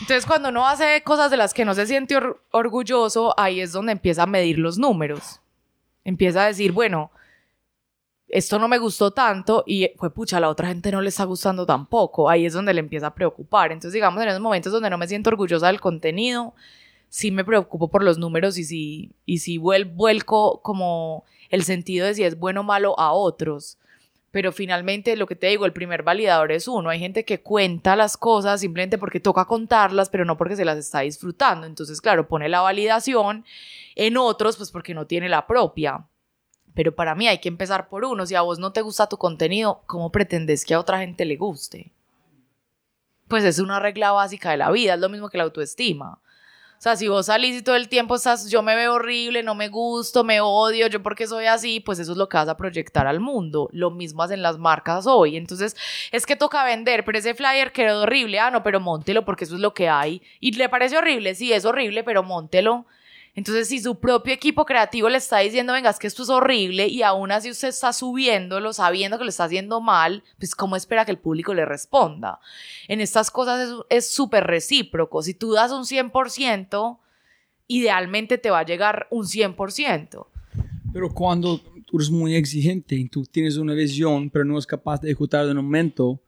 Entonces cuando uno hace cosas de las que no se siente orgulloso, ahí es donde empieza a medir los números. Empieza a decir, bueno, esto no me gustó tanto y fue pucha, a la otra gente no le está gustando tampoco. Ahí es donde le empieza a preocupar. Entonces digamos en esos momentos donde no me siento orgullosa del contenido, sí me preocupo por los números y si, y si vuelco como el sentido de si es bueno o malo a otros. Pero finalmente lo que te digo, el primer validador es uno. Hay gente que cuenta las cosas simplemente porque toca contarlas, pero no porque se las está disfrutando. Entonces, claro, pone la validación en otros, pues porque no tiene la propia. Pero para mí hay que empezar por uno. Si a vos no te gusta tu contenido, ¿cómo pretendes que a otra gente le guste? Pues es una regla básica de la vida, es lo mismo que la autoestima. Sea, si vos salís y todo el tiempo estás, yo me veo horrible, no me gusto, me odio, yo porque soy así, pues eso es lo que vas a proyectar al mundo. Lo mismo hacen las marcas hoy. Entonces, es que toca vender, pero ese flyer quedó horrible. Ah, no, pero móntelo porque eso es lo que hay. Y le parece horrible, sí, es horrible, pero móntelo. Entonces, si su propio equipo creativo le está diciendo, venga, es que esto es horrible y aún así usted está subiéndolo sabiendo que lo está haciendo mal, pues ¿cómo espera que el público le responda? En estas cosas es súper recíproco. Si tú das un 100%, idealmente te va a llegar un 100%. Pero cuando tú eres muy exigente y tú tienes una visión, pero no es capaz de ejecutar de momento,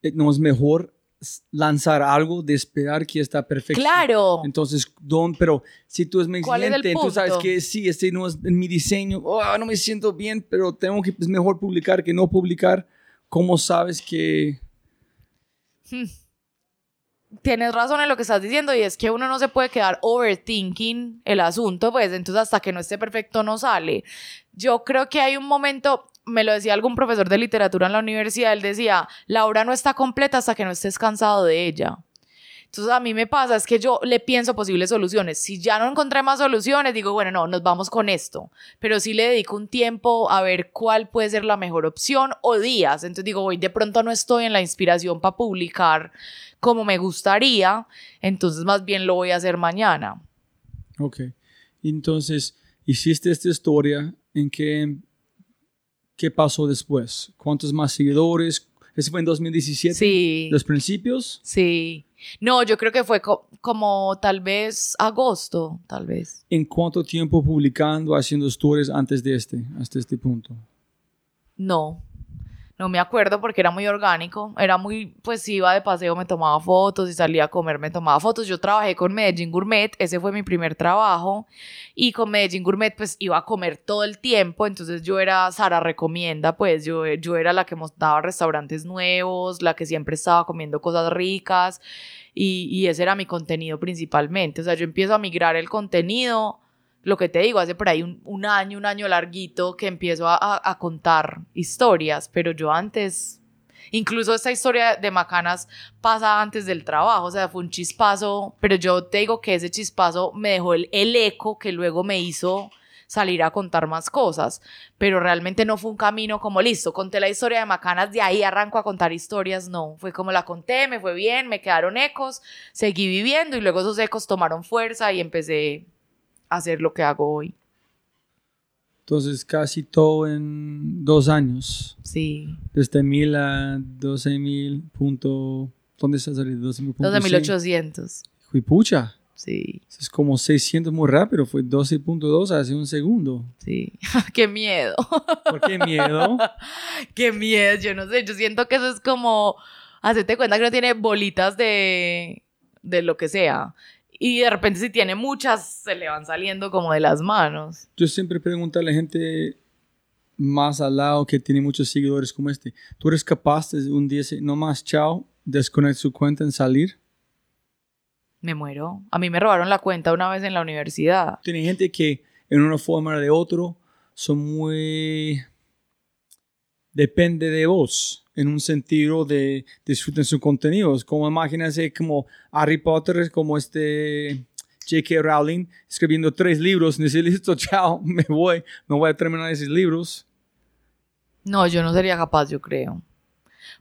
eh, no es mejor lanzar algo de esperar que está perfecto. Claro. Entonces, don, pero si tú es muy exigente, tú sabes que sí, este no es mi diseño, oh, no me siento bien, pero tengo que, es mejor publicar que no publicar. ¿Cómo sabes que...? Hmm. Tienes razón en lo que estás diciendo y es que uno no se puede quedar overthinking el asunto, pues entonces hasta que no esté perfecto no sale. Yo creo que hay un momento, me lo decía algún profesor de literatura en la universidad, él decía, la obra no está completa hasta que no estés cansado de ella. Entonces a mí me pasa es que yo le pienso posibles soluciones. Si ya no encontré más soluciones, digo, bueno, no, nos vamos con esto. Pero sí le dedico un tiempo a ver cuál puede ser la mejor opción o días. Entonces digo, hoy de pronto no estoy en la inspiración para publicar como me gustaría, entonces más bien lo voy a hacer mañana. Ok. Entonces, hiciste esta historia en que ¿qué pasó después? ¿Cuántos más seguidores? ¿Ese fue en 2017? Sí. ¿Los principios? Sí. No, yo creo que fue como tal vez agosto, tal vez. ¿En cuánto tiempo publicando, haciendo stories antes de este, hasta este punto? No. No me acuerdo porque era muy orgánico. Era muy, pues iba de paseo, me tomaba fotos y salía a comer, me tomaba fotos. Yo trabajé con Medellín Gourmet, ese fue mi primer trabajo. Y con Medellín Gourmet, pues iba a comer todo el tiempo. Entonces yo era Sara Recomienda, pues yo, yo era la que mostraba restaurantes nuevos, la que siempre estaba comiendo cosas ricas. Y, y ese era mi contenido principalmente. O sea, yo empiezo a migrar el contenido lo que te digo, hace por ahí un, año, un año larguito que empiezo a, contar historias, pero yo antes, incluso esta historia de Macanas pasa antes del trabajo, o sea, fue un chispazo, pero yo te digo que ese chispazo me dejó el, el eco que luego me hizo salir a contar más cosas, pero realmente no fue un camino como listo, conté la historia de Macanas, de ahí arranco a contar historias, no, fue como la conté, me fue bien, me quedaron ecos, seguí viviendo y luego esos ecos tomaron fuerza y empecé hacer lo que hago hoy. Entonces, casi todo en dos años. Sí. Desde mil a doce mil punto... ¿Dónde está saliendo? 12 mil punto. 12.800. Fui pucha. Sí. Es como 600 muy rápido. Fue 12.2 hace un segundo. Sí. qué miedo. ¿Por qué miedo? qué miedo. Yo no sé. Yo siento que eso es como... Hacerte cuenta que no tiene bolitas de... De lo que sea y de repente si tiene muchas, se le van saliendo como de las manos. Yo siempre pregunto a la gente más al lado que tiene muchos seguidores como este, ¿tú eres capaz de un día decir, no más, chao, desconectar su cuenta en salir? Me muero. A mí me robaron la cuenta una vez en la universidad. Tiene gente que en una forma o de otro son muy... Depende de vos en un sentido de disfruten sus contenidos. Como imagínense como Harry Potter, como este J.K. Rowling escribiendo tres libros y dice, listo, chao, me voy, me voy a terminar esos libros. No, yo no sería capaz, yo creo.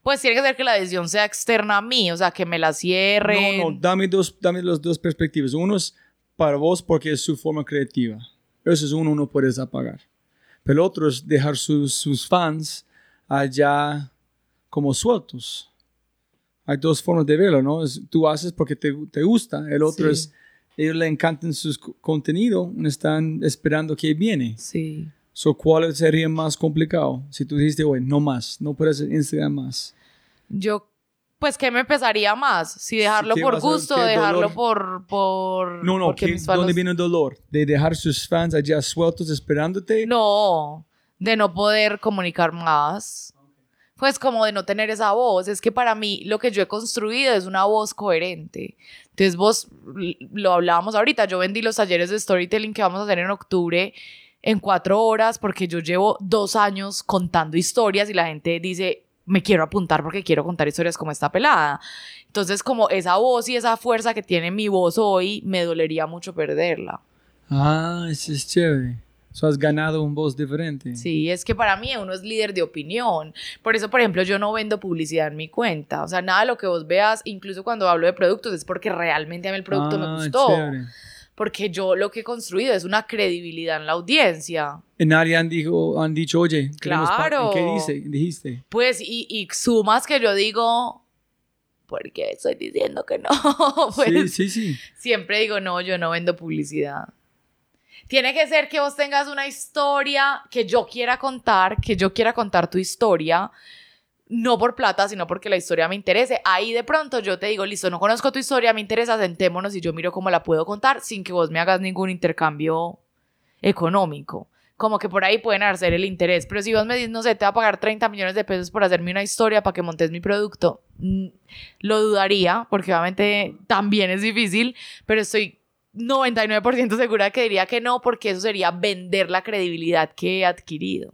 Pues tiene que ser que la decisión sea externa a mí, o sea, que me la cierre. No, no, dame, dos, dame las dos perspectivas. Uno es para vos porque es su forma creativa. Eso es uno, no puedes apagar. Pero el otro es dejar sus, sus fans allá como sueltos. Hay dos formas de verlo, ¿no? tú haces porque te, te gusta, el otro es, ellos le encantan sus contenido, están esperando que viene. Sí. So, ¿Cuál sería más complicado? Si tú dijiste, oye, no más, no puedes Instagram más. Yo, pues, ¿qué me pesaría más? Si dejarlo por gusto, o dejarlo por, por... No, no, ¿dónde viene el dolor? ¿De dejar sus fans allá sueltos esperándote? No, de no poder comunicar más pues como de no tener esa voz. Es que para mí lo que yo he construido es una voz coherente. Entonces vos, lo hablábamos ahorita, yo vendí los talleres de storytelling que vamos a hacer en octubre en cuatro horas porque yo llevo dos años contando historias y la gente dice, me quiero apuntar porque quiero contar historias como esta pelada. Entonces como esa voz y esa fuerza que tiene mi voz hoy, me dolería mucho perderla. Ah, eso es chévere. So has ganado un voz diferente. Sí, es que para mí uno es líder de opinión. Por eso, por ejemplo, yo no vendo publicidad en mi cuenta. O sea, nada de lo que vos veas, incluso cuando hablo de productos, es porque realmente a mí el producto me ah, gustó. Porque yo lo que he construido es una credibilidad en la audiencia. En nadie han, dijo, han dicho, oye, claro. ¿qué dice, dijiste? Pues, y, y sumas que yo digo, ¿por qué estoy diciendo que no? pues, sí, sí, sí. Siempre digo, no, yo no vendo publicidad. Tiene que ser que vos tengas una historia que yo quiera contar, que yo quiera contar tu historia, no por plata, sino porque la historia me interese. Ahí de pronto yo te digo, listo, no conozco tu historia, me interesa, sentémonos y yo miro cómo la puedo contar sin que vos me hagas ningún intercambio económico. Como que por ahí pueden hacer el interés. Pero si vos me dices, no sé, te va a pagar 30 millones de pesos por hacerme una historia para que montes mi producto, mm, lo dudaría, porque obviamente también es difícil, pero estoy 99% segura que diría que no, porque eso sería vender la credibilidad que he adquirido.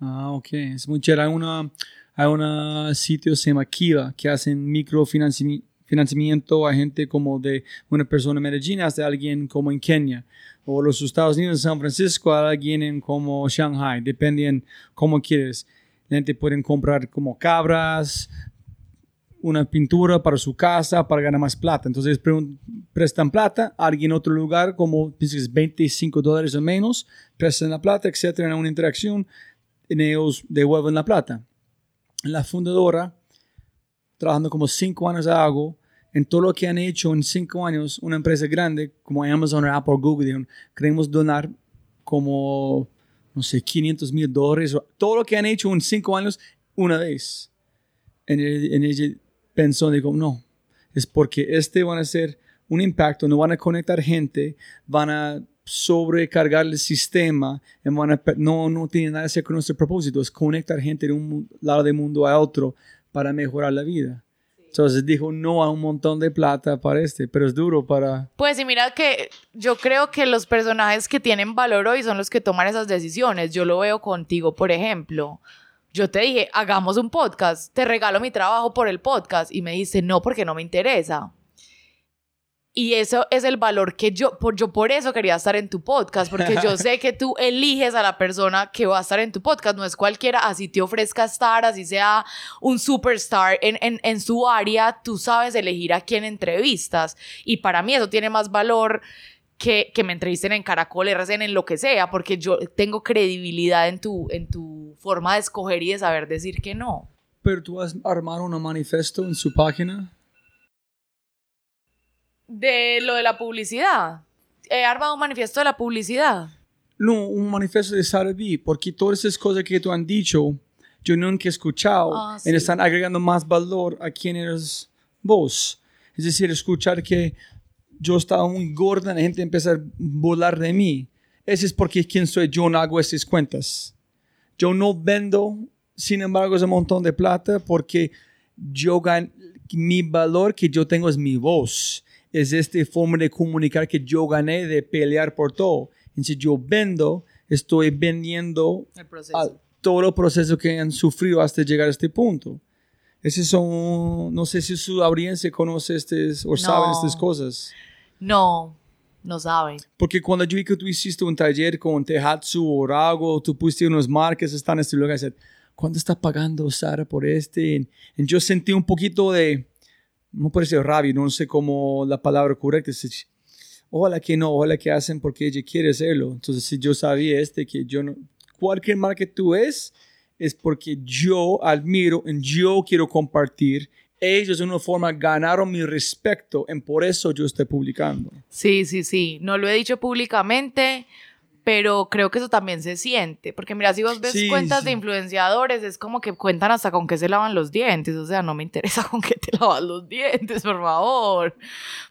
Ah, ok. Es muy chévere. Hay una, hay una sitio se llama Kiva que hacen microfinanciamiento a gente como de una persona en Medellín hasta alguien como en Kenia o los Estados Unidos, San Francisco, a alguien en como Shanghai, depende cómo quieres. La gente puede comprar como cabras, una pintura para su casa para ganar más plata. Entonces prestan plata a alguien en otro lugar, como dices, 25 dólares o menos, prestan la plata, etcétera, en una interacción, y ellos devuelven la plata. La fundadora, trabajando como 5 años hago, en todo lo que han hecho en 5 años, una empresa grande como Amazon o Apple, Google, queremos donar como, no sé, 500 mil dólares. Todo lo que han hecho en 5 años una vez. En, el, en ella pensó, digo, no, es porque este van a ser un impacto, no van a conectar gente, van a sobrecargar el sistema, y van a, no, no tiene nada que hacer con nuestro propósito, es conectar gente de un lado del mundo a otro para mejorar la vida. Entonces dijo no a un montón de plata para este, pero es duro para... Pues y mira que yo creo que los personajes que tienen valor hoy son los que toman esas decisiones. Yo lo veo contigo, por ejemplo. Yo te dije, hagamos un podcast, te regalo mi trabajo por el podcast y me dice, no, porque no me interesa. Y eso es el valor que yo por, yo por eso quería estar en tu podcast, porque yo sé que tú eliges a la persona que va a estar en tu podcast, no es cualquiera, así te ofrezca estar, así sea un superstar en, en, en su área, tú sabes elegir a quién entrevistas. Y para mí eso tiene más valor que, que me entrevisten en Caracol, RCN, en lo que sea, porque yo tengo credibilidad en tu, en tu forma de escoger y de saber decir que no. Pero tú vas a armar un manifiesto en su página de lo de la publicidad. He armado un manifiesto de la publicidad. No, un manifiesto de Sarabi, porque todas esas cosas que tú han dicho, yo nunca he escuchado. Ah, y sí. están agregando más valor a quién eres vos. Es decir, escuchar que yo estaba muy gorda, la gente empieza a burlar de mí. Ese es porque quién soy yo, no hago esas cuentas. Yo no vendo, sin embargo, ese montón de plata porque yo gan mi valor que yo tengo es mi voz. Es esta forma de comunicar que yo gané de pelear por todo. Entonces yo vendo, estoy vendiendo El a todo el proceso que han sufrido hasta llegar a este punto. Ese son, no sé si su audiencia conoce estas o sabe estas cosas. No, no saben. Porque cuando yo vi que tú hiciste un taller con Tehatsu o Rago, tú pusiste unos marcas, están en este lugar, said, ¿cuánto está pagando Sara por este? Y yo sentí un poquito de, no puede ser rabia, no sé cómo la palabra correcta es. Ojalá que no, ojalá que hacen porque ella quiere hacerlo. Entonces, si yo sabía este, que yo no, cualquier marca que tú es, es porque yo admiro y yo quiero compartir. Ellos de una forma ganaron mi respeto y por eso yo estoy publicando. Sí, sí, sí. No lo he dicho públicamente, pero creo que eso también se siente. Porque mira, si vos ves Sí, cuentas sí. de influenciadores, es como que cuentan hasta con qué se lavan los dientes. O sea, no me interesa con qué te lavas los dientes, por favor.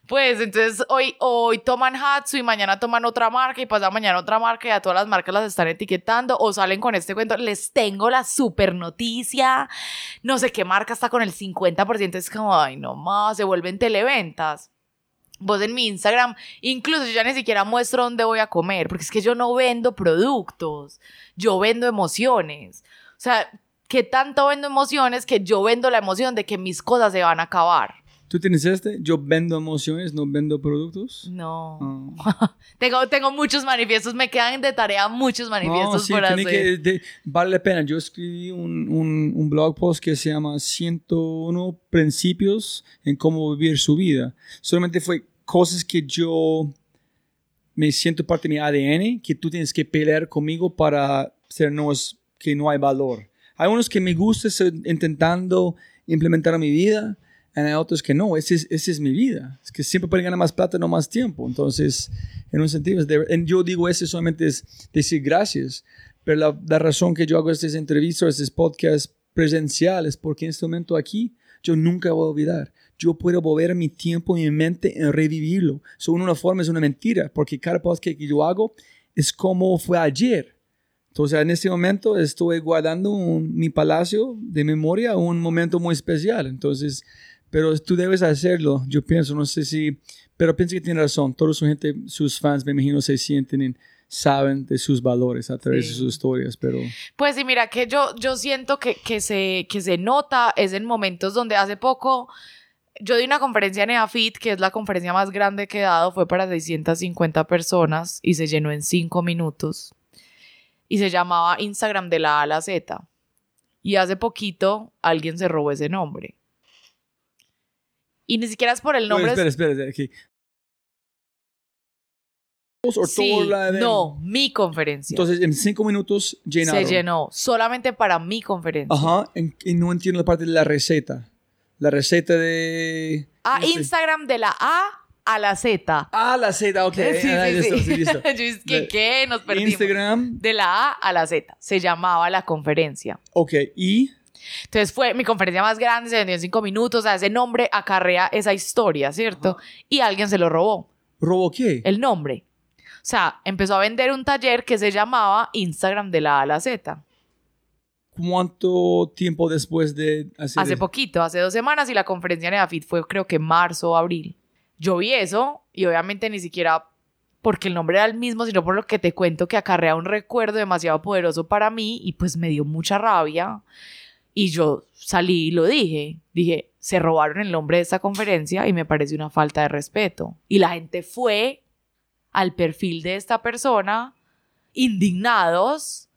Pues entonces hoy, hoy toman Hatsu y mañana toman otra marca y pasado mañana otra marca y a todas las marcas las están etiquetando o salen con este cuento. Les tengo la super noticia. No sé qué marca está con el 50%. Es como, ay, no más, se vuelven televentas. Vos en mi Instagram, incluso yo ya ni siquiera muestro dónde voy a comer, porque es que yo no vendo productos, yo vendo emociones. O sea, ¿qué tanto vendo emociones que yo vendo la emoción de que mis cosas se van a acabar? ¿Tú tienes este? Yo vendo emociones, no vendo productos. No. Ah. tengo, tengo muchos manifiestos, me quedan de tarea muchos manifiestos No, sí, por hacer. que- de- vale la pena. Yo escribí un, un- un blog post que se llama 101 principios en cómo vivir su vida. Solamente fue cosas que yo me siento parte de mi ADN, que tú tienes que pelear conmigo para ser no es, que no hay valor. Hay unos que me gusta estoy intentando implementar en mi vida, hay otros que no, esa es, esa es mi vida. Es que siempre pueden ganar más plata, no más tiempo. Entonces, en un sentido, es de- en- yo digo eso solamente es decir gracias, pero la, la razón que yo hago estas entrevistas, estos podcasts presenciales, porque en este momento aquí, yo nunca voy a olvidar. Yo puedo volver mi tiempo y mi mente en revivirlo. So, en una forma es una mentira, porque cada podcast que yo hago es como fue ayer. Entonces, en este momento estoy guardando un- mi palacio de memoria, un momento muy especial. Entonces, pero tú debes hacerlo. Yo pienso, no sé si, pero pienso que tiene razón. Toda su gente, sus fans, me imagino, se sienten, y saben de sus valores a través de sus historias, pero Pues sí, mira que yo, yo siento que, que, se, que se nota es en momentos donde hace poco yo di una conferencia en EAFIT, que es la conferencia más grande que he dado, fue para 650 personas y se llenó en 5 minutos. Y se llamaba Instagram de la A a la Z. Y hace poquito alguien se robó ese nombre. Y ni siquiera es por el nombre. Oye, espera, espera, aquí. Sí, no, mi conferencia. Entonces, en cinco minutos llenaron. se llenó solamente para mi conferencia. Ajá, y no entiendo la parte de la receta. La receta de... Ah, Instagram de la A a la Z. Ah, la Z, ok. Sí, Ah, sí, listo, sí. listo. Yo es que, De- ¿qué? Nos perdimos. Instagram, De la A a la Z. Se llamaba la conferencia. ok. Y Entonces fue mi conferencia más grande, se vendió en cinco minutos, o sea, ese nombre acarrea esa historia, ¿cierto? Y alguien se lo robó. ¿Robó qué? El nombre. O sea, empezó a vender un taller que se llamaba Instagram de la A a la Z. ¿Cuánto tiempo después de hacer Hace poquito, hace dos semanas, y la conferencia en Edafit fue creo que marzo o abril. Yo vi eso y obviamente ni siquiera porque el nombre era el mismo, sino por lo que te cuento que acarrea un recuerdo demasiado poderoso para mí y pues me dio mucha rabia. Y yo salí y lo dije. Dije, se robaron el nombre de esta conferencia y me parece una falta de respeto. Y la gente fue al perfil de esta persona, indignados,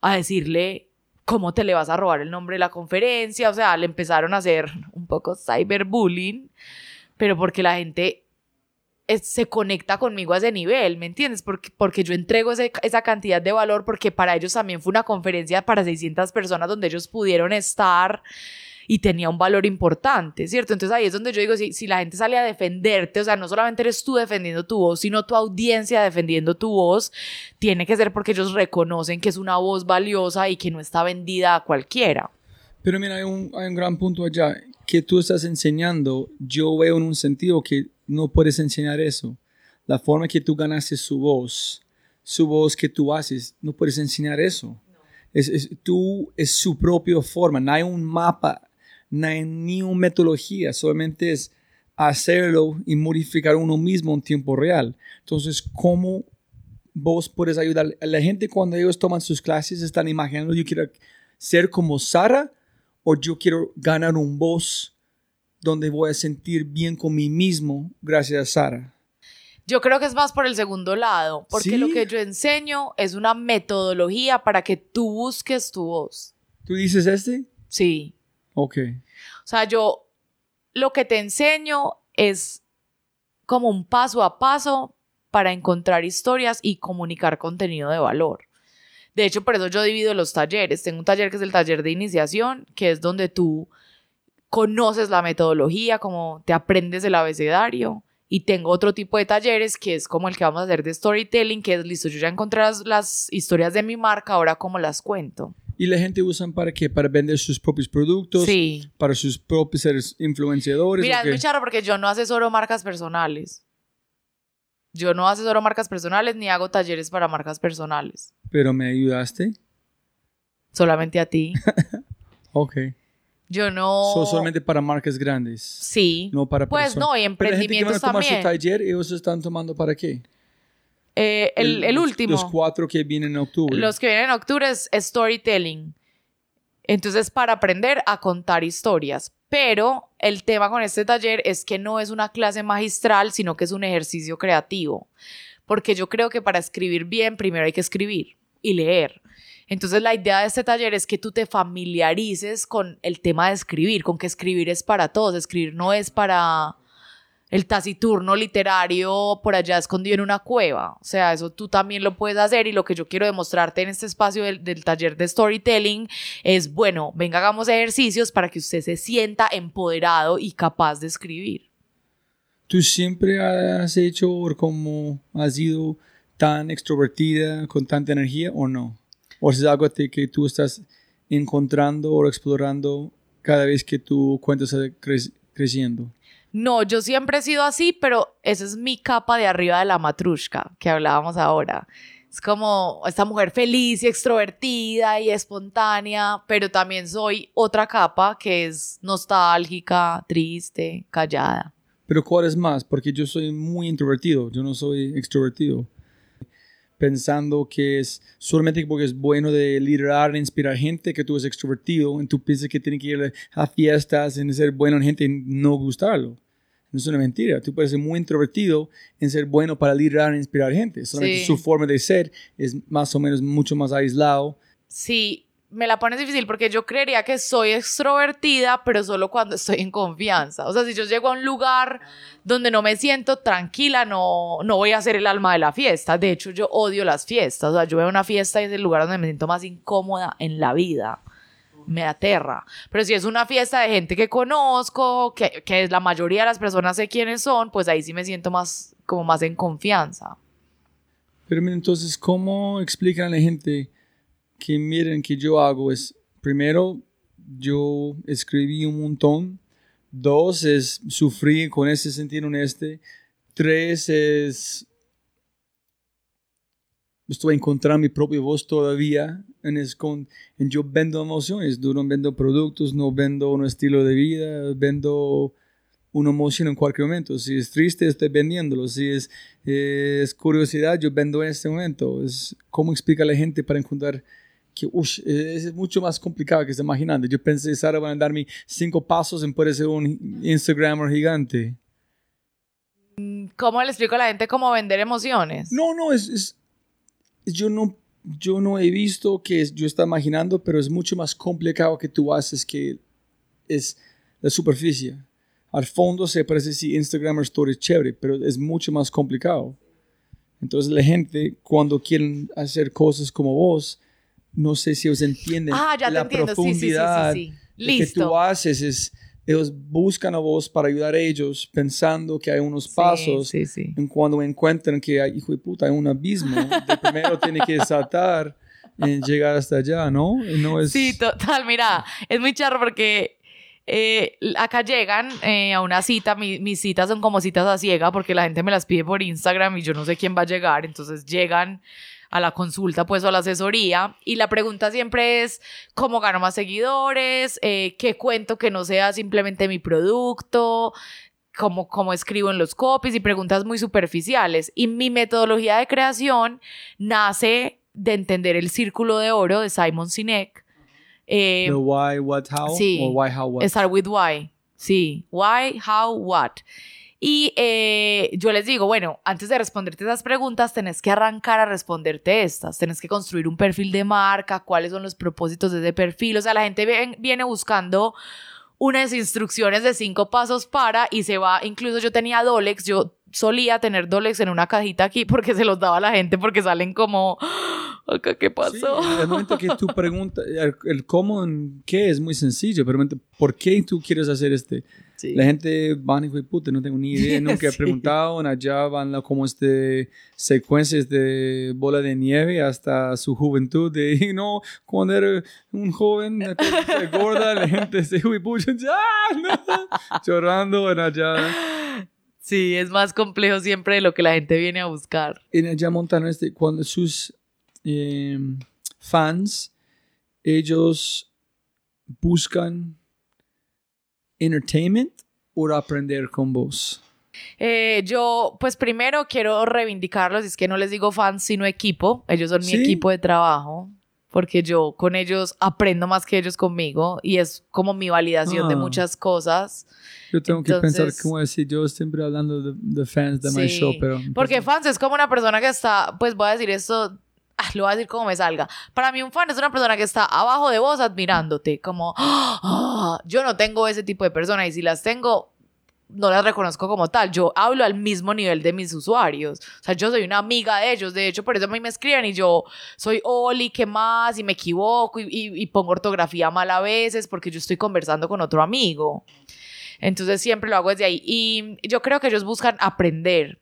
a decirle, ¿cómo te le vas a robar el nombre de la conferencia? O sea, le empezaron a hacer un poco cyberbullying, pero porque la gente se conecta conmigo a ese nivel, ¿me entiendes? Porque, porque yo entrego esa cantidad de valor, porque para ellos también fue una conferencia para 600 personas donde ellos pudieron estar y tenía un valor importante, ¿cierto? Entonces ahí es donde yo digo, si, si la gente sale a defenderte, o sea, no solamente eres tú defendiendo tu voz, sino tu audiencia defendiendo tu voz, tiene que ser porque ellos reconocen que es una voz valiosa y que no está vendida a cualquiera. Pero mira, hay un, hay un gran punto allá que tú estás enseñando, yo veo en un sentido que no puedes enseñar eso. La forma que tú ganaste su voz, su voz que tú haces, no puedes enseñar eso. Es, es, tú es su propia forma, no hay un mapa no hay ni una metodología, solamente es hacerlo y modificar uno mismo en tiempo real. Entonces, ¿cómo vos puedes ayudar la gente cuando ellos toman sus clases? Están imaginando, yo quiero ser como Sara o yo quiero ganar un voz donde voy a sentir bien con mí mismo gracias a Sara. Yo creo que es más por el segundo lado, porque lo que yo enseño es una metodología para que tú busques tu voz. ¿Tú dices este? Sí. Ok. O sea, yo lo que te enseño es como un paso a paso para encontrar historias y comunicar contenido de valor. De hecho, por eso yo divido los talleres. Tengo un taller que es el taller de iniciación, que es donde tú conoces la metodología, como te aprendes el abecedario. Y tengo otro tipo de talleres que es como el que vamos a hacer de storytelling, que es listo, yo ya encontré las, las historias de mi marca, ahora cómo las cuento. ¿Y la gente usa para qué? ¿Para vender sus propios productos? Sí. ¿Para sus propios influenciadores? Mira, es muy charro porque yo no asesoro marcas personales. Yo no asesoro marcas personales ni hago talleres para marcas personales. ¿Pero me ayudaste? Solamente a ti. ok. Yo no. So, solamente para marcas grandes. Sí. No para Pues no, y emprendimientos Pero la gente que van a tomar también. su taller, ellos están tomando para qué? Eh, el, último. Los cuatro que vienen en octubre. Los que vienen en octubre es storytelling. Entonces, para aprender a contar historias. Pero el tema con este taller es que no es una clase magistral, sino que es un ejercicio creativo. Porque yo creo que para escribir bien, primero hay que escribir y leer. Entonces, la idea de este taller es que tú te familiarices con el tema de escribir, con que escribir es para todos. Escribir no es para el taciturno literario por allá escondido en una cueva. O sea, eso tú también lo puedes hacer y lo que yo quiero demostrarte en este espacio del, del taller de storytelling es, bueno, venga, hagamos ejercicios para que usted se sienta empoderado y capaz de escribir. ¿Tú siempre has hecho como has sido tan extrovertida, con tanta energía o no? ¿O es algo que tú estás encontrando o explorando cada vez que tu cuenta está cre- creciendo? No, yo siempre he sido así, pero esa es mi capa de arriba de la matrushka que hablábamos ahora. Es como esta mujer feliz y extrovertida y espontánea, pero también soy otra capa que es nostálgica, triste, callada. Pero ¿cuál es más? Porque yo soy muy introvertido, yo no soy extrovertido. Pensando que es solamente porque es bueno de liderar, e inspirar gente, que tú eres extrovertido, y tú piensas que tienes que ir a fiestas, en ser bueno en gente y no gustarlo. No es una mentira. Tú puedes ser muy introvertido en ser bueno para liderar e inspirar gente. Solamente Sí. su forma de ser es más o menos mucho más aislado. Sí, me la pones difícil porque yo creería que soy extrovertida, pero solo cuando estoy en confianza. O sea, si yo llego a un lugar donde no me siento tranquila, no, no voy a ser el alma de la fiesta. De hecho, yo odio las fiestas. O sea, yo veo una fiesta y es el lugar donde me siento más incómoda en la vida. Me aterra. Pero si es una fiesta de gente que conozco, que, que la mayoría de las personas sé quiénes son, pues ahí sí me siento más, como más en confianza. Pero entonces, ¿cómo explican a la gente que miren que yo hago es, primero, yo escribí un montón. Dos es sufrir con ese sentido en este. Tres es estoy encontrando mi propia voz todavía. En, es con, en yo vendo emociones, no vendo productos, no vendo un estilo de vida, vendo una emoción en cualquier momento. Si es triste, estoy vendiéndolo. Si es, es curiosidad, yo vendo en este momento. Es cómo explica a la gente para encontrar que es mucho más complicado que se imaginando. Yo pensé, Sara, van a darme cinco pasos en poder ser un Instagramer gigante. ¿Cómo le explico a la gente cómo vender emociones? No, no, es yo no, yo no he visto que yo está imaginando, pero es mucho más complicado que tú haces que es la superficie. Al fondo se parece si Instagram Story es chévere, pero es mucho más complicado. Entonces la gente cuando quieren hacer cosas como vos, no sé si os entienden ah, ya la entiendo. profundidad sí, que tú haces es ellos buscan a vos para ayudar a ellos pensando que hay unos pasos sí, sí, en cuando encuentran que hay, hijo de puta, hay un abismo, de primero tiene que saltar y llegar hasta allá, ¿no? no es... Sí, total, mira, es muy charro porque eh, acá llegan eh, a una cita, mis citas son como citas a ciega porque la gente me las pide por Instagram y yo no sé quién va a llegar, entonces llegan a la consulta pues o a la asesoría y la pregunta siempre es cómo gano más seguidores, eh, qué cuento que no sea simplemente mi producto, cómo, cómo escribo en los copies y preguntas muy superficiales. Y mi metodología de creación nace de entender el círculo de oro de Simon Sinek. Eh, why, what, how, sí, why, how, what. Start with why. Sí, why, how, what. Y eh, yo les digo, bueno, antes de responderte esas preguntas, tenés que arrancar a responderte estas, tenés que construir un perfil de marca, cuáles son los propósitos de ese perfil, o sea, la gente viene buscando unas instrucciones de cinco pasos para y se va, incluso yo tenía Dolex, yo solía tener Dolex en una cajita aquí porque se los daba a la gente porque salen como, acá, ¿qué pasó? Sí, el que tú preguntas, el, cómo, qué es muy sencillo, pero ¿por qué tú quieres hacer este? La gente van y puta, no tengo ni idea, nunca he preguntado. Allá van como este secuencias de bola de nieve hasta su juventud. De, no, cuando era un joven, gorda, la gente se pucha, ya, llorando en allá. Sí, es más complejo siempre de lo que la gente viene a buscar. En allá Montana, este, cuando sus em, fans, ellos buscan entertainment o aprender con vos? Eh, yo, pues primero quiero reivindicarlos, es que no les digo fans, sino equipo. Ellos son mi equipo de trabajo, porque yo con ellos aprendo más que ellos conmigo y es como mi validación de ah. muchas cosas. Yo tengo que pensar cómo decir, yo siempre hablando de, fans de mi show, pero... Porque fans es como una persona que está, pues voy a decir esto Ah, lo voy a decir como me salga. Para mí un fan es una persona que está abajo de vos admirándote, como ah, yo no tengo ese tipo de personas y si las tengo no las reconozco como tal. Yo hablo al mismo nivel de mis usuarios. O sea, yo soy una amiga de ellos. De hecho, por eso a mí me escriben y yo soy Oli, ¿qué más? Y me equivoco y, y pongo ortografía mal a veces porque yo estoy conversando con otro amigo. Entonces siempre lo hago desde ahí. Y yo creo que ellos buscan aprender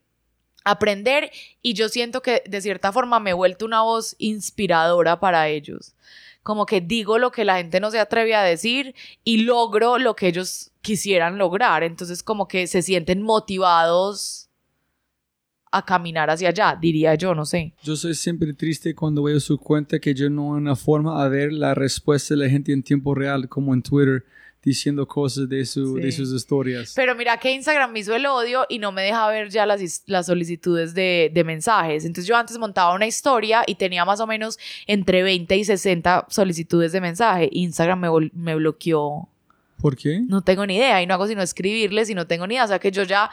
aprender y yo siento que de cierta forma me he vuelto una voz inspiradora para ellos. Como que digo lo que la gente no se atreve a decir y logro lo que ellos quisieran lograr. Entonces como que se sienten motivados a caminar hacia allá, diría yo, no sé. Yo soy siempre triste cuando veo su cuenta que yo no hay una forma a ver la respuesta de la gente en tiempo real como en Twitter diciendo cosas de, su, de sus historias. Pero mira que Instagram me hizo el odio y no me deja ver ya las, las solicitudes de, de, mensajes. Entonces yo antes montaba una historia y tenía más o menos entre 20 y 60 solicitudes de mensaje. Instagram me, me bloqueó. ¿Por qué? No tengo ni idea y no hago sino escribirles y no tengo ni idea. O sea que yo ya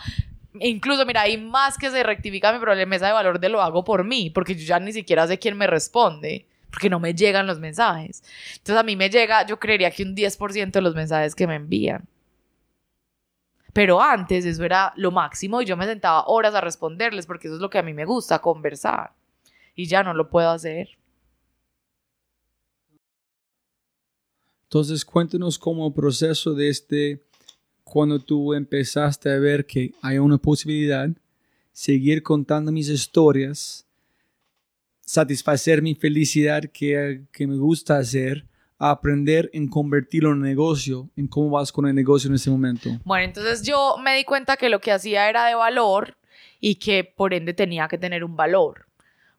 incluso, mira, hay más que se rectifica mi problema de valor de lo hago por mí, porque yo ya ni siquiera sé quién me responde porque no me llegan los mensajes. Entonces a mí me llega, yo creería que un 10% de los mensajes que me envían. Pero antes eso era lo máximo y yo me sentaba horas a responderles porque eso es lo que a mí me gusta, conversar. Y ya no lo puedo hacer. Entonces cuéntanos como proceso de este, cuando tú empezaste a ver que hay una posibilidad, seguir contando mis historias satisfacer mi felicidad que, que me gusta hacer a aprender en convertirlo en negocio, en cómo vas con el negocio en este momento? Bueno, entonces yo me di cuenta que lo que hacía era de valor y que por ende tenía que tener un valor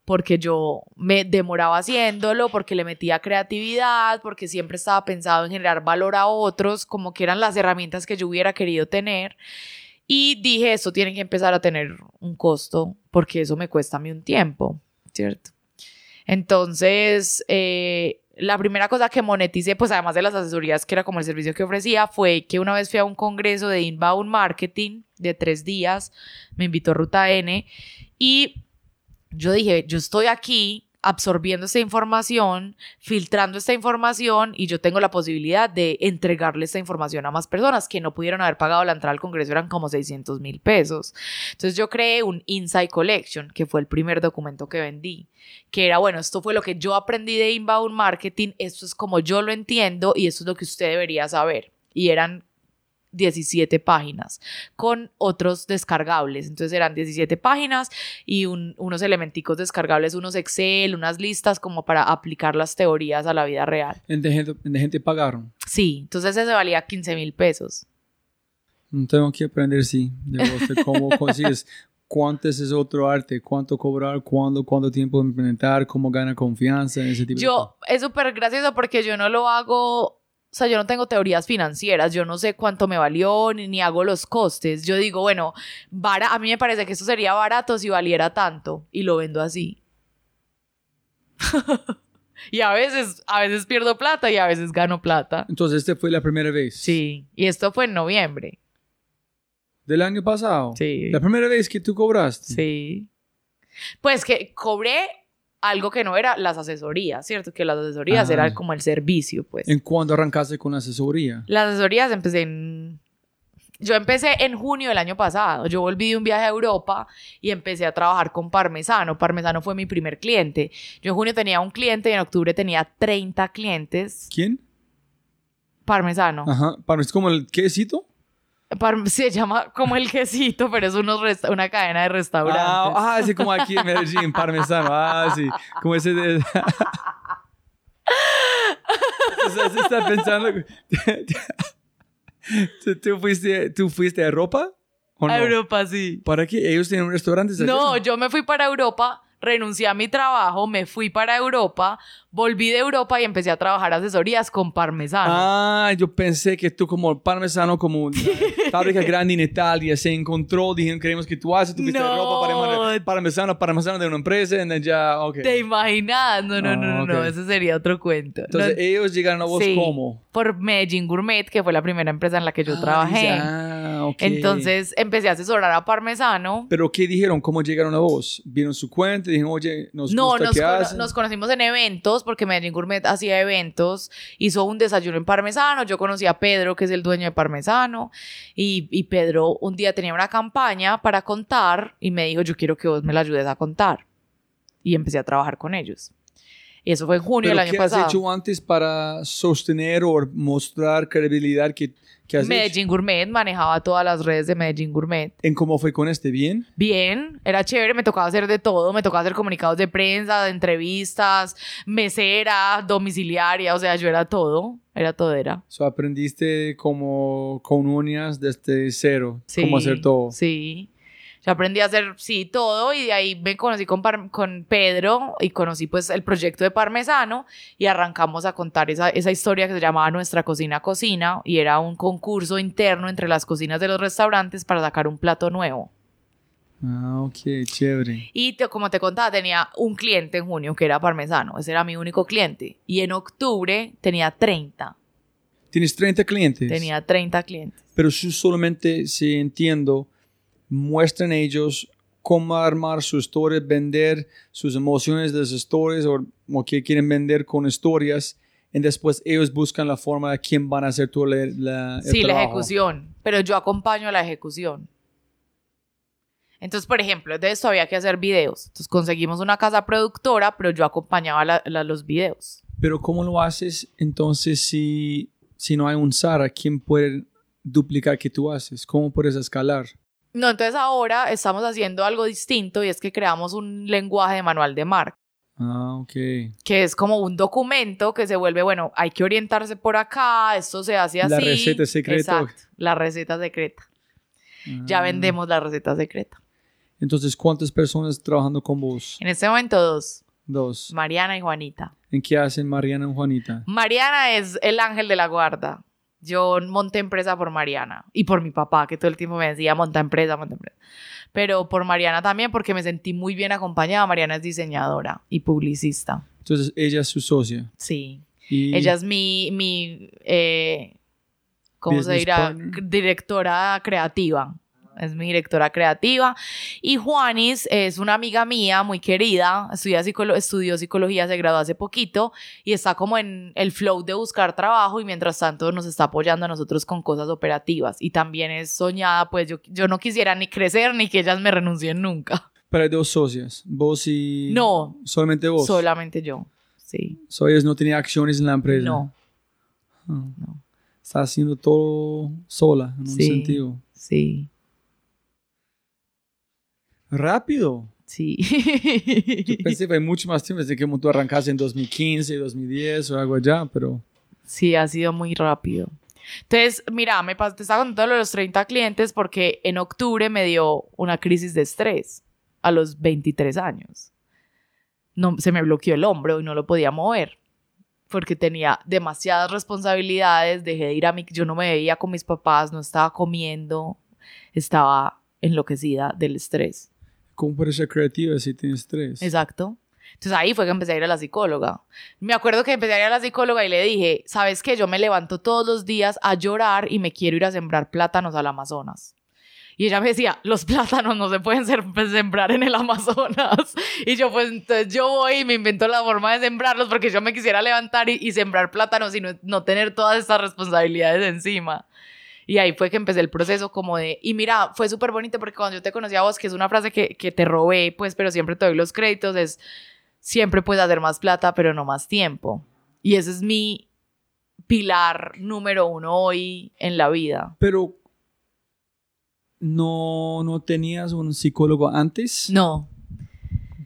porque yo me demoraba haciéndolo, porque le metía creatividad, porque siempre estaba pensado en generar valor a otros, como que eran las herramientas que yo hubiera querido tener. Y dije, esto tiene que empezar a tener un costo, porque eso me cuesta a mí un tiempo, ¿cierto? Entonces, eh, la primera cosa que moneticé, pues además de las asesorías, que era como el servicio que ofrecía, fue que una vez fui a un congreso de inbound marketing de tres días, me invitó Ruta N, y yo dije, yo estoy aquí absorbiendo esta información, filtrando esta información y yo tengo la posibilidad de entregarle esta información a más personas que no pudieron haber pagado la entrada al Congreso, eran como 600 mil pesos. Entonces yo creé un Insight Collection, que fue el primer documento que vendí, que era, bueno, esto fue lo que yo aprendí de inbound marketing, esto es como yo lo entiendo y esto es lo que usted debería saber. Y eran 17 páginas con otros descargables. Entonces eran 17 páginas y unos elementicos descargables, unos Excel, unas listas como para aplicar las teorías a la vida real. ¿En de gente, de gente pagaron? Sí, entonces ese valía 15 mil pesos. Tengo que aprender, sí, de vos, de cómo consigues. ¿Cuánto es ese otro arte? ¿Cuánto cobrar? ¿Cuándo? ¿Cuánto tiempo implementar? ¿Cómo gana confianza en ese tipo yo, de cosas? Es súper gracioso porque yo no lo hago o sea, yo no tengo teorías financieras, yo no sé cuánto me valió, ni, hago los costes. Yo digo, bueno, a mí me parece que esto sería barato si valiera tanto y lo vendo así. y a veces, a veces pierdo plata y a veces gano plata. Entonces, ¿este fue la primera vez? Sí, y esto fue en noviembre. ¿Del año pasado? Sí. ¿La primera vez que tú cobraste? Sí. Pues que cobré algo que no era las asesorías, ¿cierto? Que las asesorías eran como el servicio, pues. ¿En cuándo arrancaste con la asesoría? Las asesorías empecé en... Yo empecé en junio del año pasado. Yo volví de un viaje a Europa y empecé a trabajar con Parmesano. Parmesano fue mi primer cliente. Yo en junio tenía un cliente y en octubre tenía 30 clientes. ¿Quién? Parmesano. Ajá. ¿Es como el quesito? Se llama como el quesito, pero es una cadena de restaurantes. Ah, ah, sí, como aquí en Medellín, parmesano. Ah, sí, como ese de... o sea, se está pensando... ¿Tú, fuiste, ¿Tú fuiste a Europa? ¿o no? A Europa, sí. ¿Para qué? ¿Ellos tienen restaurantes allá? No, yo me fui para Europa renuncié a mi trabajo, me fui para Europa, volví de Europa y empecé a trabajar asesorías con parmesano. Ah, yo pensé que tú como parmesano, como fábrica grande en Italia, se encontró, dijeron, queremos que tú haces, tú viste no. ropa para parmesano, parmesano de una empresa, y ya, ok. ¿Te imaginas? No, no, no, no, ah, ese sería otro cuento. Entonces, ellos llegaron a vos sí, ¿cómo? Por Medellín Gourmet, que fue la primera empresa en la que yo ah, trabajé. Ah, ok. Entonces, empecé a asesorar a parmesano. ¿Pero qué dijeron? ¿Cómo llegaron a vos? ¿Vieron su cuenta? Dijeron, oye, nos no, gusta nos, qué hacen? nos conocimos en eventos, porque Medellín Gourmet hacía eventos, hizo un desayuno en Parmesano, yo conocí a Pedro, que es el dueño de Parmesano, y, y Pedro un día tenía una campaña para contar y me dijo, yo quiero que vos me la ayudes a contar. Y empecé a trabajar con ellos. Y eso fue en junio del año pasado. ¿Qué has hecho antes para sostener o mostrar credibilidad que Medellín Gourmet manejaba todas las redes de Medellín Gourmet. ¿En cómo fue con este? ¿Bien? Bien, era chévere, me tocaba hacer de todo, me tocaba hacer comunicados de prensa, de entrevistas, mesera, domiciliaria, o sea, yo era todo, era todo era. So, aprendiste como con uñas desde cero, cómo hacer todo. Sí. Yo aprendí a hacer, sí, todo y de ahí me conocí con, con Pedro y conocí pues el proyecto de Parmesano y arrancamos a contar esa, esa historia que se llamaba Nuestra Cocina Cocina y era un concurso interno entre las cocinas de los restaurantes para sacar un plato nuevo. Ah, ok, chévere. Y como te contaba, tenía un cliente en junio que era parmesano, ese era mi único cliente. Y en octubre tenía 30. ¿Tienes 30 clientes? Tenía 30 clientes. Pero yo solamente, si entiendo, muestran ellos cómo armar su historia, vender sus emociones de sus historias o, o que quieren vender con historias. Y después ellos buscan la forma de quién van a hacer todo la, la Sí, la ejecución. Pero yo acompaño a la ejecución. Entonces, por ejemplo, de esto había que hacer videos. Entonces conseguimos una casa productora, pero yo acompañaba los videos. Pero ¿cómo lo haces entonces si, si no hay un Sara? ¿Quién puede duplicar que tú haces? ¿Cómo puedes escalar? No, entonces ahora estamos haciendo algo distinto y es que creamos un lenguaje de manual de marca. Ah, ok. que es como un documento que se vuelve, bueno, hay que orientarse por acá, esto se hace así. La receta secreta. Exacto, la receta secreta. Ya Ah. vendemos la receta secreta. Entonces, ¿cuántas personas trabajando con vos? En este momento dos, Dos. Mariana y Juanita. ¿En qué hacen Mariana y Juanita? Mariana es el ángel de la guarda. Yo monté empresa por Mariana y por mi papá, que todo el tiempo me decía, monta empresa, monta empresa. Pero por Mariana también, porque me sentí muy bien acompañada. Mariana es diseñadora y publicista. Entonces, ella es su socia. Sí. Y Ella es mi, mi eh, ¿cómo se dirá? partner. Directora creativa. Es mi directora creativa. Y Juanis es una amiga mía muy querida. Estudia psicolo- estudió psicología, se graduó hace poquito y está como en el flow de buscar trabajo y mientras tanto nos está apoyando a nosotros con cosas operativas. Y también es soñada, pues yo, yo no quisiera ni crecer ni que ellas me renuncien nunca. Pero hay dos socias. Vos y... No. Solamente vos. Solamente yo. Sí. So, ellos no tenían acciones en la empresa. No. Ah. No. Está haciendo todo sola, en un sentido. Sí. Rápido. Sí. Yo pensé que fue mucho más tiempo desde que tú arrancaste en 2015, 2010 o algo allá, pero... Sí, ha sido muy rápido. Entonces, mira, me te estaba contando los 30 clientes porque en octubre me dio una crisis de estrés a los 23 años. No, se me bloqueó el hombro y no lo podía mover porque tenía demasiadas responsabilidades, dejé de ir a mi... Yo no me veía con mis papás, no estaba comiendo, estaba enloquecida del estrés. ¿Cómo puedes ser creativa si tienes estrés? Exacto. Entonces ahí fue que empecé a ir a la psicóloga. Me acuerdo que empecé a ir a la psicóloga y le dije, ¿sabes qué? Yo me levanto todos los días a llorar y me quiero ir a sembrar plátanos al Amazonas. Y ella me decía, los plátanos no se pueden ser- pues, sembrar en el Amazonas. Y yo, pues entonces yo voy y me invento la forma de sembrarlos porque yo me quisiera levantar y, y sembrar plátanos y no, no tener todas estas responsabilidades encima. Y ahí fue que empecé el proceso como de, y mira, fue súper bonito porque cuando yo te conocí a vos, que es una frase que, que te robé, pues, pero siempre te doy los créditos, es, siempre puedes hacer más plata, pero no más tiempo. Y ese es mi pilar número uno hoy en la vida. Pero... ¿No, ¿No tenías un psicólogo antes? No,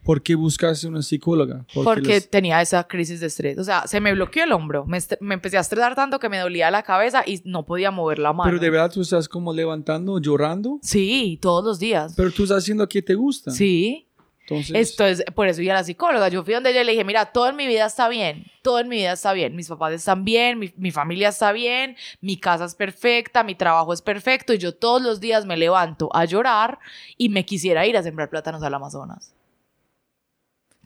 ¿Por qué buscaste una psicóloga? porque tenía esa crisis de estrés. O sea, se me bloqueó el hombro, me, me empecé a estresar tanto que me dolía la cabeza y no podía mover la mano. Pero de verdad tú estás como levantando, llorando, Sí, todos los días. pero tú estás haciendo lo que te gusta. Sí. Entonces, Esto es, por eso fui a la psicóloga. Yo fui donde ella y le dije, mira, todo en mi vida está bien, todo en mi vida está bien. Mis papás están bien, mi, mi familia está bien, mi casa es perfecta, mi trabajo es perfecto y yo todos los días me levanto a llorar y me quisiera ir a sembrar plátanos al Amazonas.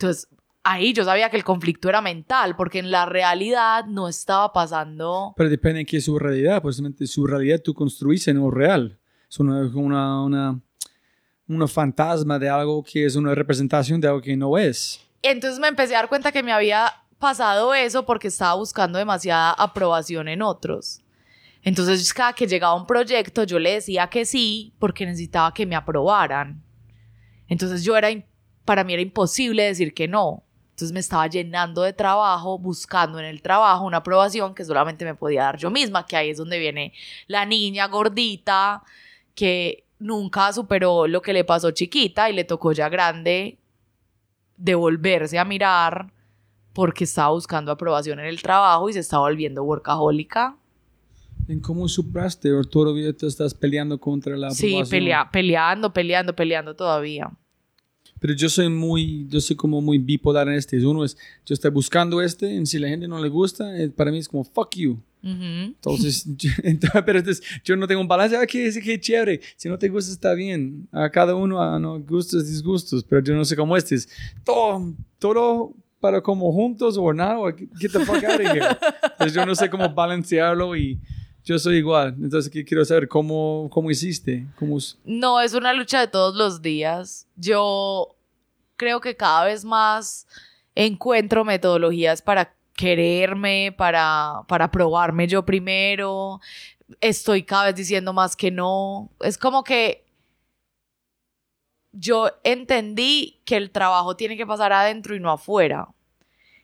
Entonces, ahí yo sabía que el conflicto era mental porque en la realidad no estaba pasando... Pero depende de qué es su realidad. Pues su realidad tú construiste, no real. Es una, una, una, una fantasma de algo que es una representación de algo que no es. Entonces me empecé a dar cuenta que me había pasado eso porque estaba buscando demasiada aprobación en otros. Entonces cada que llegaba un proyecto yo le decía que sí porque necesitaba que me aprobaran. Entonces yo era, para mí era imposible decir que no. Entonces me estaba llenando de trabajo, buscando en el trabajo una aprobación que solamente me podía dar yo misma, que ahí es donde viene la niña gordita que nunca superó lo que le pasó chiquita y le tocó ya grande de volverse a mirar porque estaba buscando aprobación en el trabajo y se estaba volviendo workahólica. ¿En cómo superaste o todavía te estás peleando contra la Sí, aprobación? pelea- peleando, peleando, peleando todavía. Pero yo soy muy, yo soy como muy bipolar en este. Uno es, yo estoy buscando este, y si la gente no le gusta, eh, para mí es como, fuck you. Ujú. Entonces, yo, entonces, pero entonces, yo no tengo un balance. Ah, qué, qué chévere. Si no te gusta, está bien. A cada uno, a no gustos, disgustos. Pero yo no sé cómo este es. Todo, todo para como juntos o nada. Get the fuck out of here. Entonces, yo no sé cómo balancearlo y yo soy igual. Entonces, ¿qué quiero saber? ¿Cómo, cómo hiciste? ¿Cómo, No, es una lucha de todos los días. Yo creo que cada vez más encuentro metodologías para quererme, para, para probarme yo primero. Estoy cada vez diciendo más que no. Es como que yo entendí que el trabajo tiene que pasar adentro y no afuera.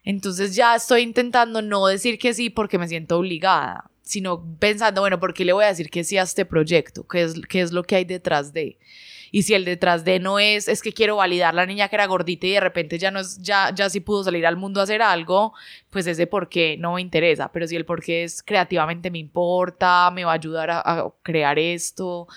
Entonces ya estoy intentando no decir que sí porque me siento obligada, sino pensando, bueno, ¿por qué le voy a decir que sí a este proyecto? ¿Qué es, qué es lo que hay detrás de? Y si el detrás de no es, es que quiero validar la niña que era gordita y de repente ya no es, ya, ya sí pudo salir al mundo a hacer algo, pues ese por qué no me interesa. Pero si el por qué es creativamente me importa, me va a ayudar a, crear esto,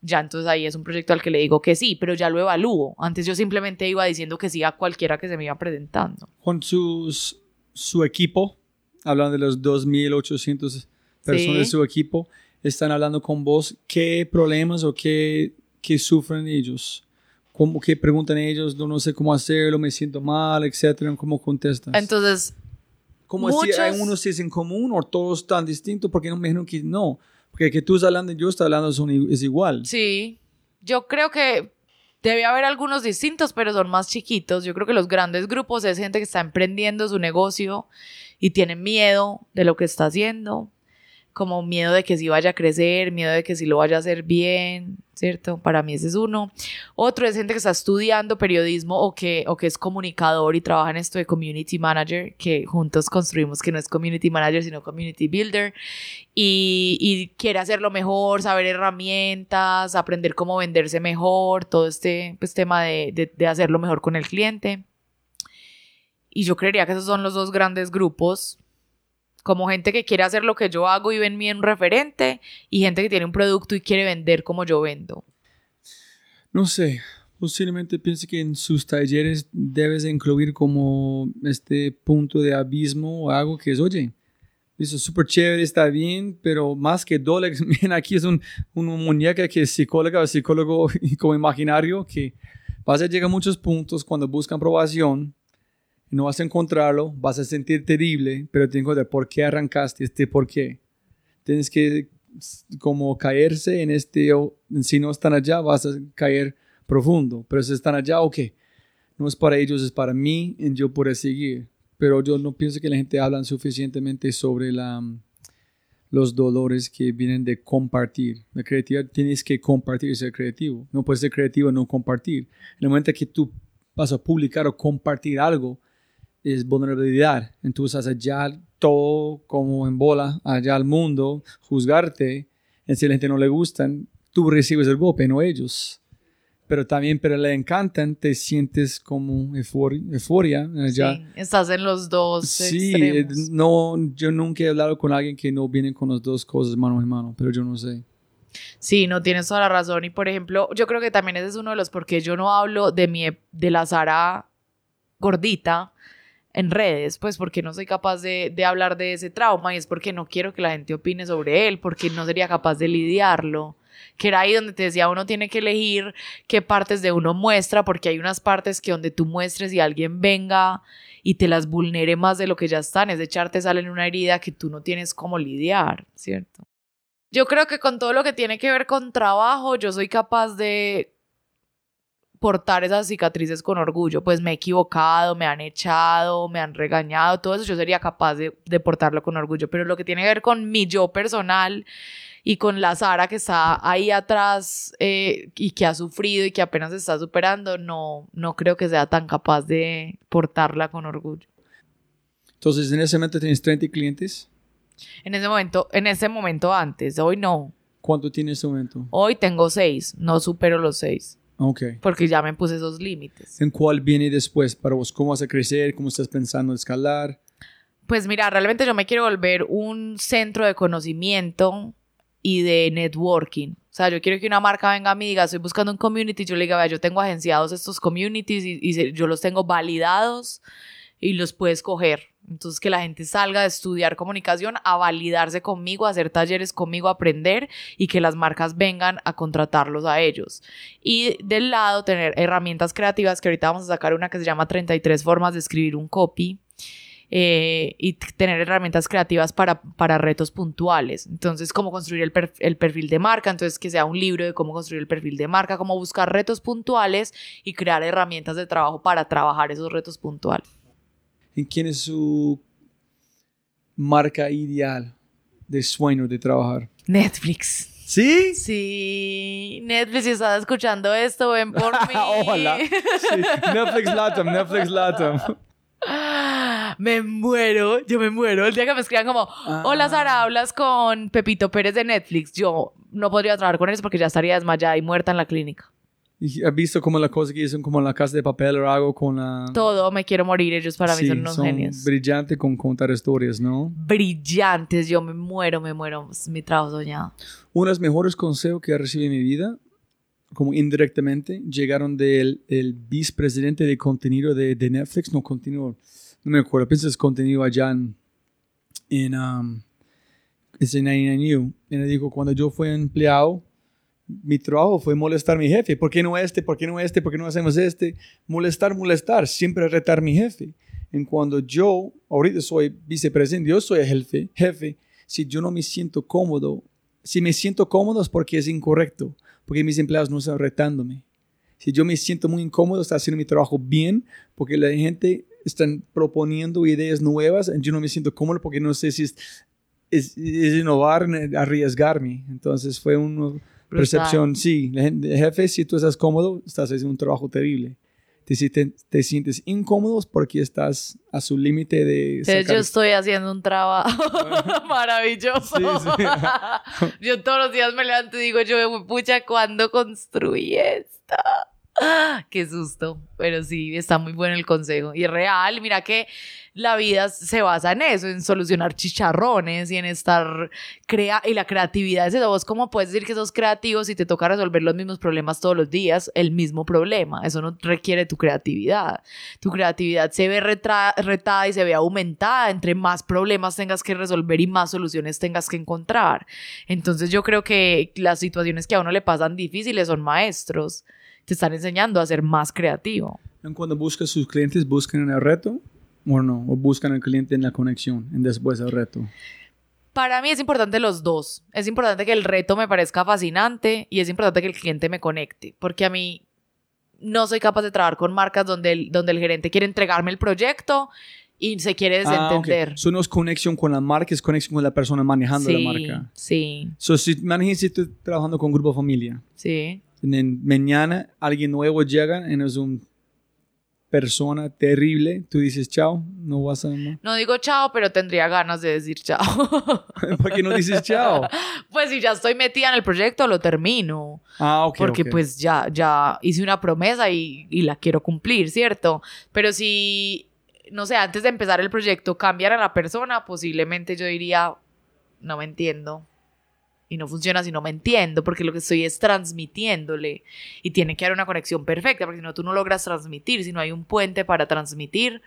ya entonces ahí es un proyecto al que le digo que sí, pero ya lo evalúo. Antes yo simplemente iba diciendo que sí a cualquiera que se me iba presentando. Con sus, su equipo, hablando de los 2.800 personas de Sí. su equipo, están hablando con vos, ¿qué problemas o qué, qué sufren ellos? ¿Cómo, ¿Qué preguntan ellos? No, no sé cómo hacerlo, me siento mal, etcétera. ¿Cómo contestas? Entonces, ¿Cómo si hay muchos- unos es en común o todos tan distintos? Porque no me dijeron que no. Porque que tú estás hablando y yo estoy hablando son es igual. Sí, yo creo que debe haber algunos distintos, pero son más chiquitos. Yo creo que los grandes grupos es gente que está emprendiendo su negocio y tiene miedo de lo que está haciendo, como miedo de que si vaya a crecer, miedo de que si lo vaya a hacer bien, ¿cierto? Para mí ese es uno. Otro es gente que está estudiando periodismo o que, o que es comunicador y trabaja en esto de community manager, que juntos construimos que no es community manager, sino community builder y, y quiere hacerlo mejor, saber herramientas, aprender cómo venderse mejor, todo este pues, tema de, de, de hacerlo mejor con el cliente. Y yo creería que esos son los dos grandes grupos, como gente que quiere hacer lo que yo hago y ven en un referente, y gente que tiene un producto y quiere vender como yo vendo. No sé. Posiblemente piense que en sus talleres debes incluir como este punto de abismo o algo que es, oye, eso es súper chévere, está bien, pero más que dólares, miren, aquí es un, una muñeca que es psicóloga o psicólogo como imaginario, que vas a llegar a muchos puntos cuando buscan aprobación, no vas a encontrarlo, vas a sentir terrible, pero tienes que encontrar por qué arrancaste este por qué. Tienes que como caerse en este, si no están allá, vas a caer profundo, pero si están allá, ok, no es para ellos, es para mí, y yo puedo seguir. Pero yo no pienso que la gente habla suficientemente sobre la, los dolores que vienen de compartir. La creatividad tienes que compartir ser creativo. No puedes ser creativo y no compartir. En el momento que tú vas a publicar o compartir algo, es vulnerabilidad. Entonces allá todo como en bola, allá al mundo, juzgarte. Y si a la gente no le gustan, tú recibes el golpe, no ellos. Pero también, pero le encantan, te sientes como euforia. euforia allá. Sí, estás en los dos Sí, extremos. no, yo nunca he hablado con alguien que no viene con las dos cosas mano en mano, pero yo no sé. Sí, no tienes toda la razón. Y por ejemplo, yo creo que también ese es uno de los por qué yo no hablo de mi de la Sara gordita en redes, pues porque no soy capaz de, de hablar de ese trauma y es porque no quiero que la gente opine sobre él, porque no sería capaz de lidiarlo. Que era ahí donde te decía, uno tiene que elegir qué partes de uno muestra, porque hay unas partes que donde tú muestres y alguien venga y te las vulnere más de lo que ya están, es de echarte sal en una herida que tú no tienes cómo lidiar, ¿cierto? Yo creo que con todo lo que tiene que ver con trabajo, yo soy capaz de portar esas cicatrices con orgullo. Pues me he equivocado, me han echado, me han regañado, todo eso yo sería capaz de, de portarlo con orgullo. Pero lo que tiene que ver con mi yo personal y con la Sara que está ahí atrás eh, y que ha sufrido y que apenas está superando, no, no creo que sea tan capaz de portarla con orgullo. Entonces, en ese momento tienes 30 clientes. En ese momento, en ese momento antes, hoy no. ¿Cuánto tienes en ese momento? Hoy tengo seis, no supero los seis. Ok. porque ya me puse esos límites. ¿En cuál viene después para vos? ¿Cómo vas a crecer? ¿Cómo estás pensando escalar? Pues mira, realmente yo me quiero volver un centro de conocimiento y de networking. O sea, yo quiero que una marca venga a mí y diga, estoy buscando un community, yo le diga, vea, yo tengo agenciados estos communities y, y yo los tengo validados y los puedes coger. Entonces, que la gente salga de estudiar comunicación a validarse conmigo, a hacer talleres conmigo, a aprender y que las marcas vengan a contratarlos a ellos. Y del lado, tener herramientas creativas, que ahorita vamos a sacar una que se llama 33 formas de escribir un copy. eh, y tener herramientas creativas para, para retos puntuales. Entonces, cómo construir el, el perfil de marca, entonces que sea un libro de cómo construir el perfil de marca, cómo buscar retos puntuales y crear herramientas de trabajo para trabajar esos retos puntuales. ¿Y quién es su marca ideal de sueño de trabajar? Netflix. ¿Sí? Sí, Netflix, si estás escuchando esto, ven por mí. Ojalá. Sí. Netflix Latam, Netflix Latam. Me muero, yo me muero. El día que me escriban como, hola Ah. Sara, hablas con Pepito Pérez de Netflix. Yo no podría trabajar con ellos porque ya estaría desmayada y muerta en la clínica. ¿Y ¿Has visto como la cosa que dicen como la casa de papel o algo con la... Todo, me quiero morir, ellos para mí Sí, son unos genios. brillante con contar historias, ¿no? Brillantes, yo me muero, me muero, es mi trabajo soñado. Uno de los mejores consejos que he recibido en mi vida, como indirectamente, llegaron del el vicepresidente de contenido de, de Netflix, no contenido, no me acuerdo, pienso es contenido allá en, en um, es en 99U. Y él dijo, cuando yo fui empleado, mi trabajo fue molestar a mi jefe. ¿Por qué no este? ¿Por qué no este? ¿Por qué no hacemos este? Molestar, molestar, siempre retar a mi jefe. En cuando yo, ahorita soy vicepresidente, yo soy jefe, jefe, si yo no me siento cómodo, si me siento cómodo es porque es incorrecto, porque mis empleados no están retándome. Si yo me siento muy incómodo, está haciendo mi trabajo bien, porque la gente está proponiendo ideas nuevas, y yo no me siento cómodo porque no sé si es, innovar, arriesgarme. Entonces fue una percepción, sí, jefe, si tú estás cómodo, estás haciendo un trabajo terrible. Te, te, te sientes incómodo porque estás a su límite de... Entonces sacar- yo estoy haciendo un trabajo maravilloso. Sí, sí. yo todos los días me levanto y digo, yo, pucha, ¿cuándo construí esta? Qué susto. Pero sí, está muy bueno el consejo. Y es real, mira que la vida se basa en eso, en solucionar chicharrones y en estar crea y la creatividad es eso. Vos cómo puedes decir que sos creativo si te toca resolver los mismos problemas todos los días, el mismo problema. Eso no requiere tu creatividad. Tu creatividad se ve retada y se ve aumentada entre más problemas tengas que resolver y más soluciones tengas que encontrar. Entonces yo creo que las situaciones que a uno le pasan difíciles son maestros. Te están enseñando a ser más creativo. Cuando buscas sus clientes, buscan en el reto o no, o buscan al cliente en la conexión, en después del reto. Para mí es importante los dos. Es importante que el reto me parezca fascinante y es importante que el cliente me conecte, porque a mí no soy capaz de trabajar con marcas donde el, donde el gerente quiere entregarme el proyecto y se quiere desentender. Ah, ok. So no es conexión con la marca, es conexión con la persona manejando sí, la marca. sí, So, si, imagínense estoy trabajando con Grupo Familia. sí. En- mañana alguien nuevo llega y es una persona terrible. Tú dices chao, no vas a... No digo chao, pero tendría ganas de decir chao. ¿Por qué no dices chao? pues si ya estoy metida en el proyecto, lo termino. Ah, ok. porque ok. pues ya, ya hice una promesa y, y la quiero cumplir, ¿cierto? Pero si, no sé, antes de empezar el proyecto cambiar a la persona, posiblemente yo diría, no me entiendo. Y no funciona si no me entiendo, porque lo que estoy es transmitiéndole. Y tiene que haber una conexión perfecta, porque si no, tú no logras transmitir. Si no hay un puente para transmitir,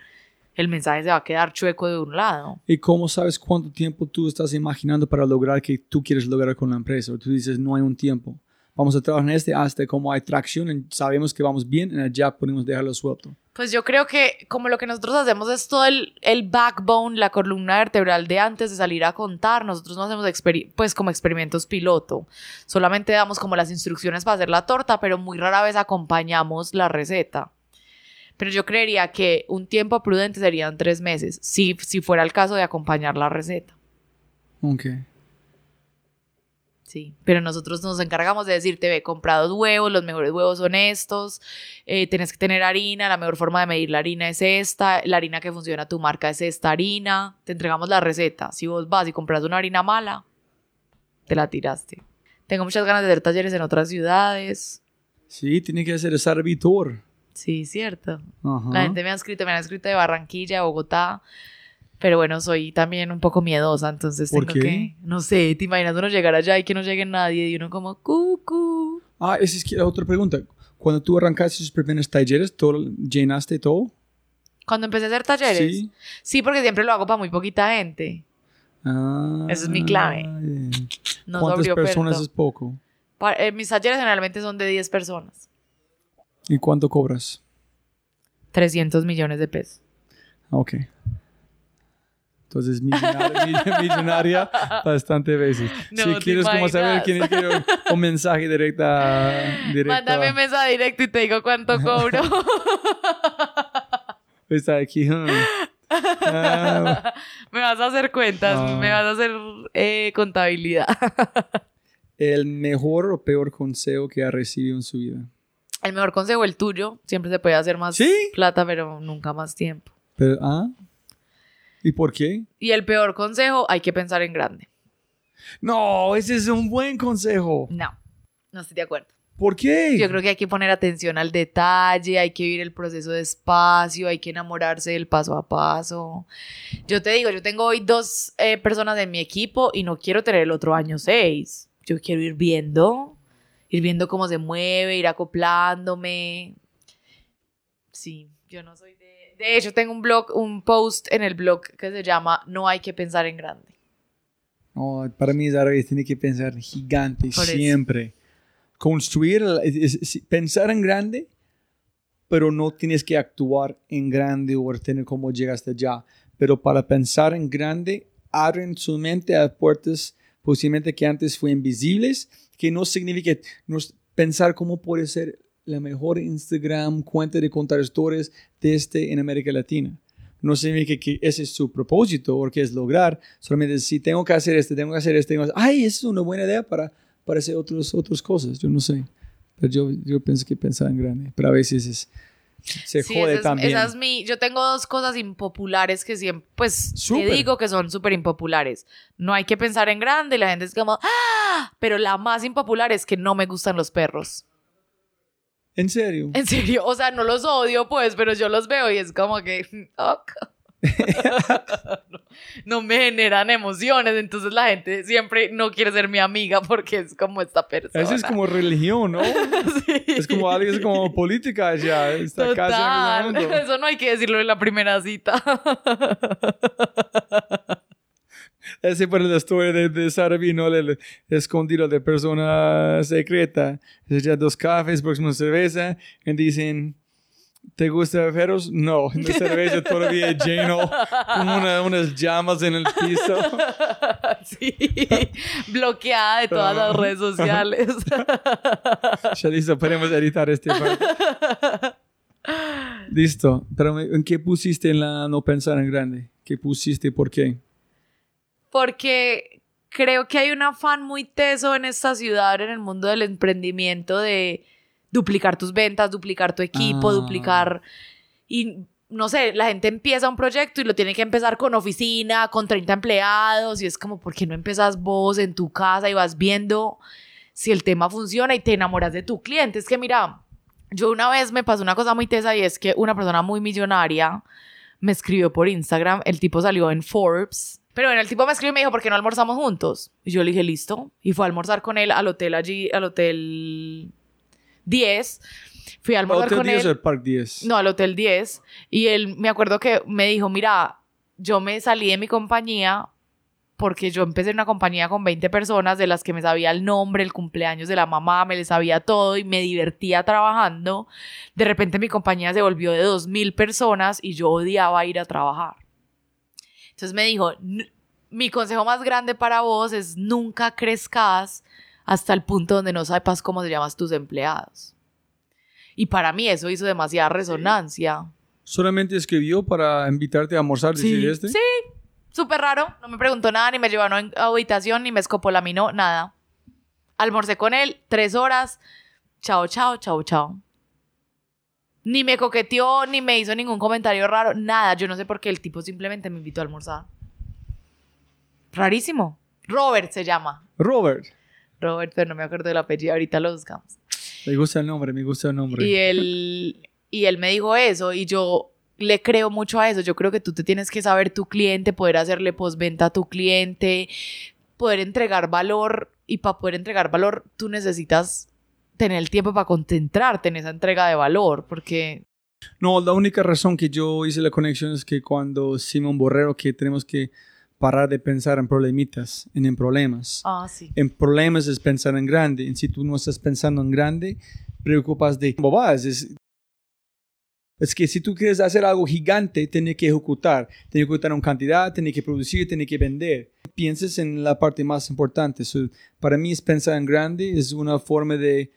el mensaje se va a quedar chueco de un lado. ¿Y cómo sabes cuánto tiempo tú estás imaginando para lograr que tú quieres lograr con la empresa? Tú dices, no hay un tiempo. Vamos a trabajar en este hasta como hay tracción, sabemos que vamos bien, y ya podemos dejarlo suelto. Pues yo creo que como lo que nosotros hacemos es todo el, el backbone, la columna vertebral de antes de salir a contar, nosotros no hacemos pues como experimentos piloto, solamente damos como las instrucciones para hacer la torta, pero muy rara vez acompañamos la receta. Pero yo creería que un tiempo prudente serían tres meses, si, si fuera el caso de acompañar la receta. Ok. Sí, pero nosotros nos encargamos de decirte, ve, compra dos huevos, los mejores huevos son estos, eh, tienes que tener harina, la mejor forma de medir la harina es esta, la harina que funciona a tu marca es esta harina, te entregamos la receta. Si vos vas y compras una harina mala, te la tiraste. Tengo muchas ganas de hacer talleres en otras ciudades. Sí, tiene que ser servitor. Sí, cierto. Ajá. La gente me ha escrito, me han escrito de Barranquilla, Bogotá. Pero bueno, soy también un poco miedosa, entonces ¿Por tengo qué? que, no sé, te imaginas uno llegar allá y que no llegue nadie y uno como, cucu. Ah, esa es que- otra pregunta. Cuando tú arrancaste sus primeros talleres, ¿todo, ¿llenaste todo? Cuando empecé a hacer talleres. Sí. Sí, porque siempre lo hago para muy poquita gente. Ah, Esa es mi clave. No ¿Cuántas personas es poco? Eh, mis talleres generalmente son de 10 personas. ¿Y cuánto cobras? 300 millones de pesos. Ah, Ok. Entonces, millonaria, millonaria bastante veces. No, si ¿te quieres como saber quién es que un mensaje directa, directa Mándame un mensaje directo y te digo cuánto cobro. está aquí. Ah, me vas a hacer cuentas, Ah. me vas a hacer eh, contabilidad. el mejor o peor consejo que ha recibido en su vida. El mejor consejo, el tuyo. Siempre se puede hacer más ¿Sí? plata, pero nunca más tiempo. Pero, ¿ah? ¿Y por qué? Y el peor consejo, hay que pensar en grande. No, ese es un buen consejo. No, no estoy de acuerdo. ¿Por qué? Yo creo que hay que poner atención al detalle, hay que vivir el proceso despacio, hay que enamorarse del paso a paso. Yo te digo, yo tengo hoy dos eh, personas en mi equipo y no quiero tener el otro año seis. Yo quiero ir viendo, ir viendo cómo se mueve, ir acoplándome. Sí, yo no soy de... De hecho, tengo un blog, un post en el blog que se llama No hay que pensar en grande. No, para mí es al revés, tiene que pensar gigante Por eso. siempre. Construir, es- es- pensar en grande, pero no tienes que actuar en grande o tener cómo llegaste allá. Pero para pensar en grande, abren su mente a puertas posiblemente que antes fueron invisibles, que no significa no pensar cómo puede ser la mejor Instagram cuenta de contar historias de este en América Latina. No significa que ese es su propósito o que es lograr, solamente si tengo que hacer esto, tengo que hacer esto, tengo que hacer- ay, esa es una buena idea para, para hacer otros, otras cosas, yo no sé. Pero yo, yo pienso que pensar en grande, pero a veces es, se Sí, jode esa es, también. esa es mi. Yo tengo dos cosas impopulares que siempre, pues, te digo que son súper impopulares. No hay que pensar en grande y la gente es como, ¡ah! Pero la más impopular es que no me gustan los perros. En serio. En serio, o sea, no los odio, pues, pero yo los veo y es como que, no, no me generan emociones, entonces la gente siempre no quiere ser mi amiga porque es como esta persona. Eso es como religión, ¿no? Sí. Es como algo, es como política ya. Está casi Total. Eso no hay que decirlo en la primera cita. Ese fue la historia de, de Sara vino el, escondido de persona secreta. Es ya dos cafés, próxima cerveza, y dicen, ¿te gusta perros? No, la cerveza todavía lleno, como una- unas llamas en el piso. sí. Bloqueada de todas las redes sociales. Ya listo, podemos editar este parte. Listo, pero ¿en qué pusiste en la no pensar en grande? ¿Qué pusiste y por qué? Porque creo que hay un afán muy teso en esta ciudad, en el mundo del emprendimiento, de duplicar tus ventas, duplicar tu equipo, Ah. duplicar. Y no sé, la gente empieza un proyecto y lo tiene que empezar con oficina, con 30 empleados, y es como, ¿por qué no empezas vos en tu casa y vas viendo si el tema funciona y te enamoras de tu cliente? Es que mira, yo una vez me pasó una cosa muy tesa y es que una persona muy millonaria me escribió por Instagram, el tipo salió en Forbes. Pero bueno, el tipo me escribió y me dijo, ¿por qué no almorzamos juntos? Y yo le dije, listo. Y fue a almorzar con él al hotel allí, al hotel 10. Fui a almorzar ¿Hotel con 10 él. Park 10? No, al Hotel 10. Y él, me acuerdo que me dijo, mira, yo me salí de mi compañía porque yo empecé en una compañía con 20 personas de las que me sabía el nombre, el cumpleaños de la mamá, me le sabía todo y me divertía trabajando. De repente mi compañía se volvió de 2.000 personas y yo odiaba ir a trabajar. Entonces me dijo, "N- mi consejo más grande para vos es nunca crezcas hasta el punto donde no sepas cómo se llaman tus empleados. Y para mí eso hizo demasiada resonancia. ¿Solamente escribió para invitarte a almorzar? decir este? sí, súper raro. No me preguntó nada, ni me llevó a una habitación, ni me escopolaminó, nada. Almorcé con él tres horas. Chao, chao, chao, chao. Ni me coqueteó, ni me hizo ningún comentario raro, nada. Yo no sé por qué el tipo simplemente me invitó a almorzar. Rarísimo. Robert se llama. Robert. Robert, pero no me acuerdo del apellido, ahorita lo buscamos. Me gusta el nombre, me gusta el nombre. Y él, y él me dijo eso y yo le creo mucho a eso. Yo creo que tú te tienes que saber tu cliente, poder hacerle postventa a tu cliente, poder entregar valor y para poder entregar valor tú necesitas tener el tiempo para concentrarte en esa entrega de valor porque No, la única razón que yo hice la conexión es que cuando Simón Borrero que tenemos que parar de pensar en problemitas, en, en problemas. ah sí En problemas es pensar en grande. Y si tú no estás pensando en grande, preocupas de bobadas. Es, es que si tú quieres hacer algo gigante, tienes que ejecutar. Tienes que ejecutar una cantidad, tienes que producir, tienes que vender. Pienses en la parte más importante. So, para mí es pensar en grande, es una forma de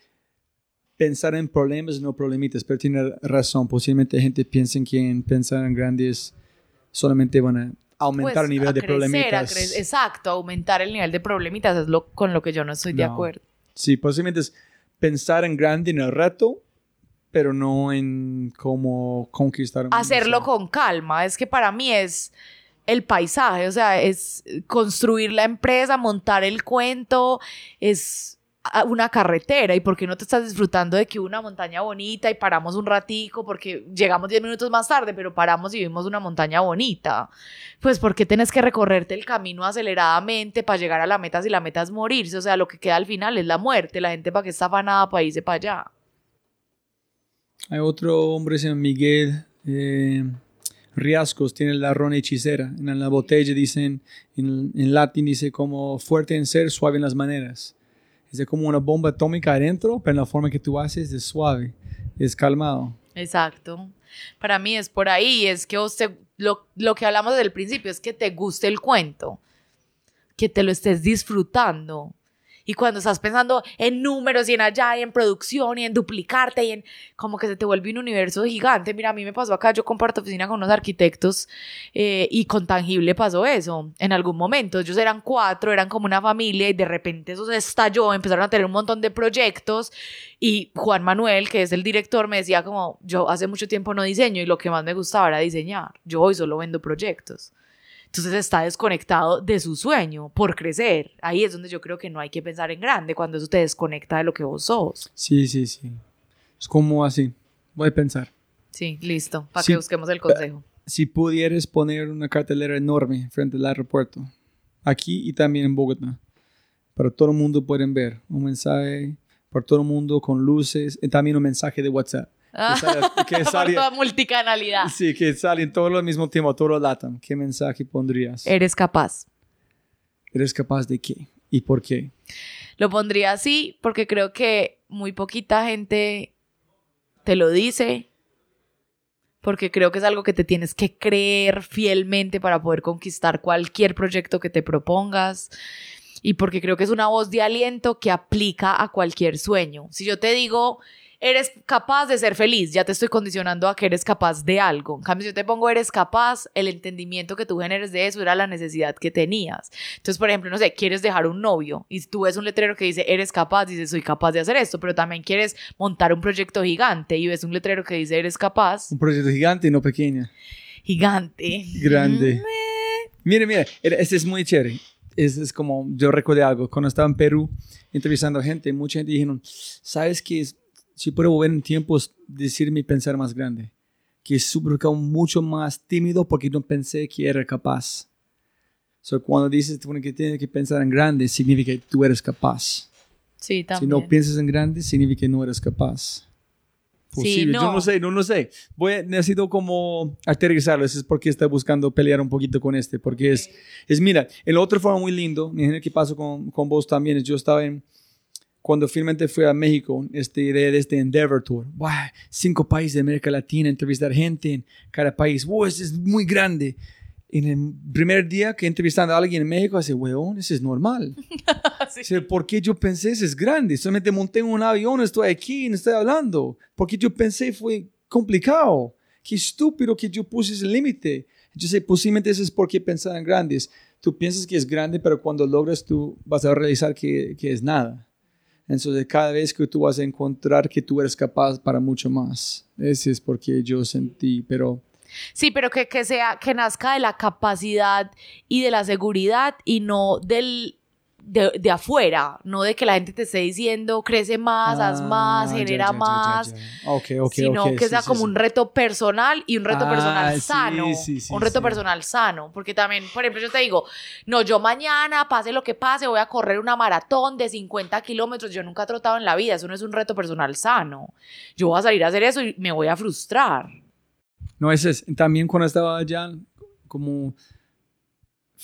pensar en problemas, no problemitas. Pero tiene razón. Posiblemente gente piensa que en pensar en grande es solamente van a aumentar Pues, el nivel de crecer, problemitas. exacto aumentar el nivel de problemitas es lo con lo que yo no estoy de acuerdo Sí, posiblemente es pensar en grande en el reto, pero no en cómo conquistar. un hacerlo con calma. Es que para mí es el paisaje, o sea, es construir la empresa, montar el cuento, es una carretera y por qué no te estás disfrutando de que una montaña bonita y paramos un ratico porque llegamos 10 minutos más tarde, pero paramos y vimos una montaña bonita. Pues porque tienes que recorrerte el camino aceleradamente para llegar a la meta si la meta es morirse, o sea, lo que queda al final es la muerte, la gente para que está afanada para irse para allá. Hay otro hombre, llama Miguel eh, Riascos, tiene la rona hechicera. En la botella dicen, en, en latín dice como fuerte en ser, suave en las maneras. Es como una bomba atómica adentro, pero la forma que tú haces es suave, es calmado. Exacto. Para mí es por ahí, es que lo, lo que hablamos desde el principio es que te guste el cuento, que te lo estés disfrutando. Y cuando estás pensando en números y en allá y en producción y en duplicarte y en como que se te vuelve un universo gigante. Mira, a mí me pasó acá, yo comparto oficina con unos arquitectos eh, y con Tangible pasó eso en algún momento. Ellos eran cuatro, eran como una familia y de repente eso se estalló, empezaron a tener un montón de proyectos y Juan Manuel, que es el director, me decía como, yo hace mucho tiempo no diseño y lo que más me gustaba era diseñar. Yo hoy solo vendo proyectos. Entonces está desconectado de su sueño por crecer. Ahí es donde yo creo que no hay que pensar en grande, cuando eso te desconecta de lo que vos sos. Sí, sí, sí. Es como así. Voy a pensar. Sí, listo, para que busquemos el consejo. Si pudieras poner una cartelera enorme frente al aeropuerto, aquí y también en Bogotá, para todo el mundo pueden ver un mensaje, para todo el mundo con luces, y también un mensaje de WhatsApp. Que sale, toda multicanalidad. Sí, que salen todos al mismo tiempo, todos latan. ¿Qué mensaje pondrías? Eres capaz. ¿Eres capaz de qué? ¿Y por qué? Lo pondría así porque creo que muy poquita gente te lo dice. Porque creo que es algo que te tienes que creer fielmente para poder conquistar cualquier proyecto que te propongas. Y porque creo que es una voz de aliento que aplica a cualquier sueño. Si yo te digo, eres capaz de ser feliz, ya te estoy condicionando a que eres capaz de algo. En cambio, si yo te pongo eres capaz, el entendimiento que tú generes de eso era la necesidad que tenías. Entonces, por ejemplo, no sé, quieres dejar un novio y tú ves un letrero que dice eres capaz, dices soy capaz de hacer esto, pero también quieres montar un proyecto gigante y ves un letrero que dice eres capaz. Un proyecto gigante y no pequeño. Gigante. Grande. Mire, mire, este es muy chévere. Es, es, como, yo recuerdo algo, cuando estaba en Perú entrevistando a gente, mucha gente dijeron, ¿sabes qué es? Si puedo volver en tiempos, decirme pensar más grande. Que súper mucho más tímido porque no pensé que era capaz. So, cuando dices que tienes que pensar en grande, significa que tú eres capaz. Sí, también. Si no piensas en grande, significa que no eres capaz. Posible. Sí, no. Yo no sé, no, no sé. Voy, necesito como aterrizarlo. Eso es porque estoy buscando pelear un poquito con este. Porque es, es mira, el otro fue muy lindo. Mi que pasó con, con vos también. Yo estaba en, cuando finalmente fui a México, esta idea de este Endeavor Tour. Wow, cinco países de América Latina, entrevistar gente en cada país. Wow, eso es muy grande. En el primer día que entrevistando a alguien en México, hace, weón, eso es normal. sí. ¿Por qué yo pensé eso es grande? Solamente monté un avión, estoy aquí, no estoy hablando. Porque yo pensé fue complicado. Qué estúpido que yo puse ese límite. Entonces, posiblemente eso es porque pensar en grandes. Tú piensas que es grande, pero cuando logras tú vas a realizar que, que es nada. Entonces, cada vez que tú vas a encontrar que tú eres capaz para mucho más. Ese es porque yo sentí, pero... Sí, pero que, que sea, que nazca de la capacidad y de la seguridad y no del de, afuera, no de que la gente te esté diciendo crece más, haz ah, más, genera más, sino que sea como un reto personal y un reto ah, personal sano, un reto personal sano, porque también, por ejemplo, yo te digo, no, yo mañana, pase lo que pase, voy a correr una maratón de 50 kilómetros, yo nunca he trotado en la vida, eso no es un reto personal sano, yo voy a salir a hacer eso y me voy a frustrar. No, ese es, también cuando estaba allá, como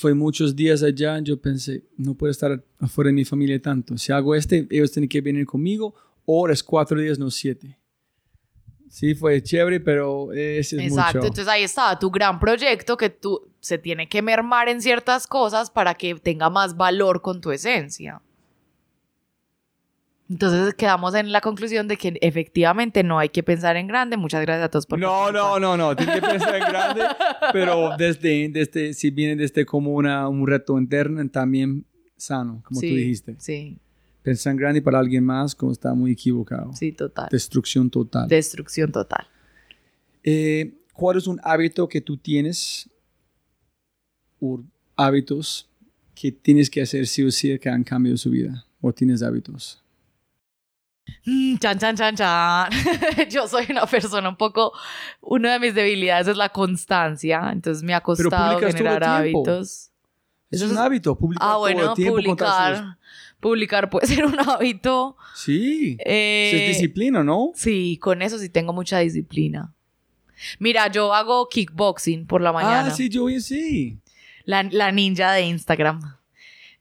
fue muchos días allá, yo pensé, no puedo estar afuera de mi familia tanto. Si hago este, ellos tienen que venir conmigo, horas, cuatro días, no siete. Sí, fue chévere, pero ese es Exacto, entonces ahí está tu gran proyecto que tú se tiene que mermar en ciertas cosas para que tenga más valor con tu esencia. Entonces quedamos en la conclusión de que efectivamente no hay que pensar en grande. Muchas gracias a todos por No, no, no, no, tiene que pensar en grande, pero desde, desde si viene desde como una, un reto interno, también sano, como tú dijiste. Sí. Pensar en grande para alguien más como está muy equivocado. Sí, total. Destrucción total. Destrucción total. Eh, ¿Cuál es un hábito que tú tienes o hábitos que tienes que hacer sí o sí que han cambiado su vida? ¿O tienes hábitos? Mm, Chan, chan, chan, chan. Yo soy una persona un poco. Una de mis debilidades es la constancia. Entonces me ha costado generar hábitos. Es un hábito, publicar Ah, todo bueno, el tiempo. publicar. Publicar puede ser un hábito. Sí. Eh, es disciplina, ¿no? Sí, con eso sí tengo mucha disciplina. Mira, yo hago kickboxing por la mañana. Ah, sí, yo sí. La, la ninja de Instagram.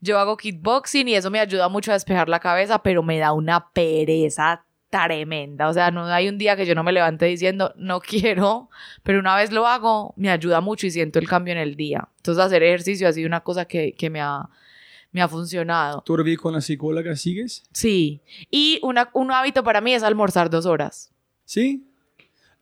Yo hago kickboxing y eso me ayuda mucho a despejar la cabeza, pero me da una pereza tremenda. O sea, no hay un día que yo no me levante diciendo no quiero, pero una vez lo hago, me ayuda mucho y siento el cambio en el día. Entonces, hacer ejercicio ha sido una cosa que, que me, ha, me ha funcionado. ¿Todavía con la psicóloga sigues? Sí. Y una, un hábito para mí es almorzar dos horas. Sí.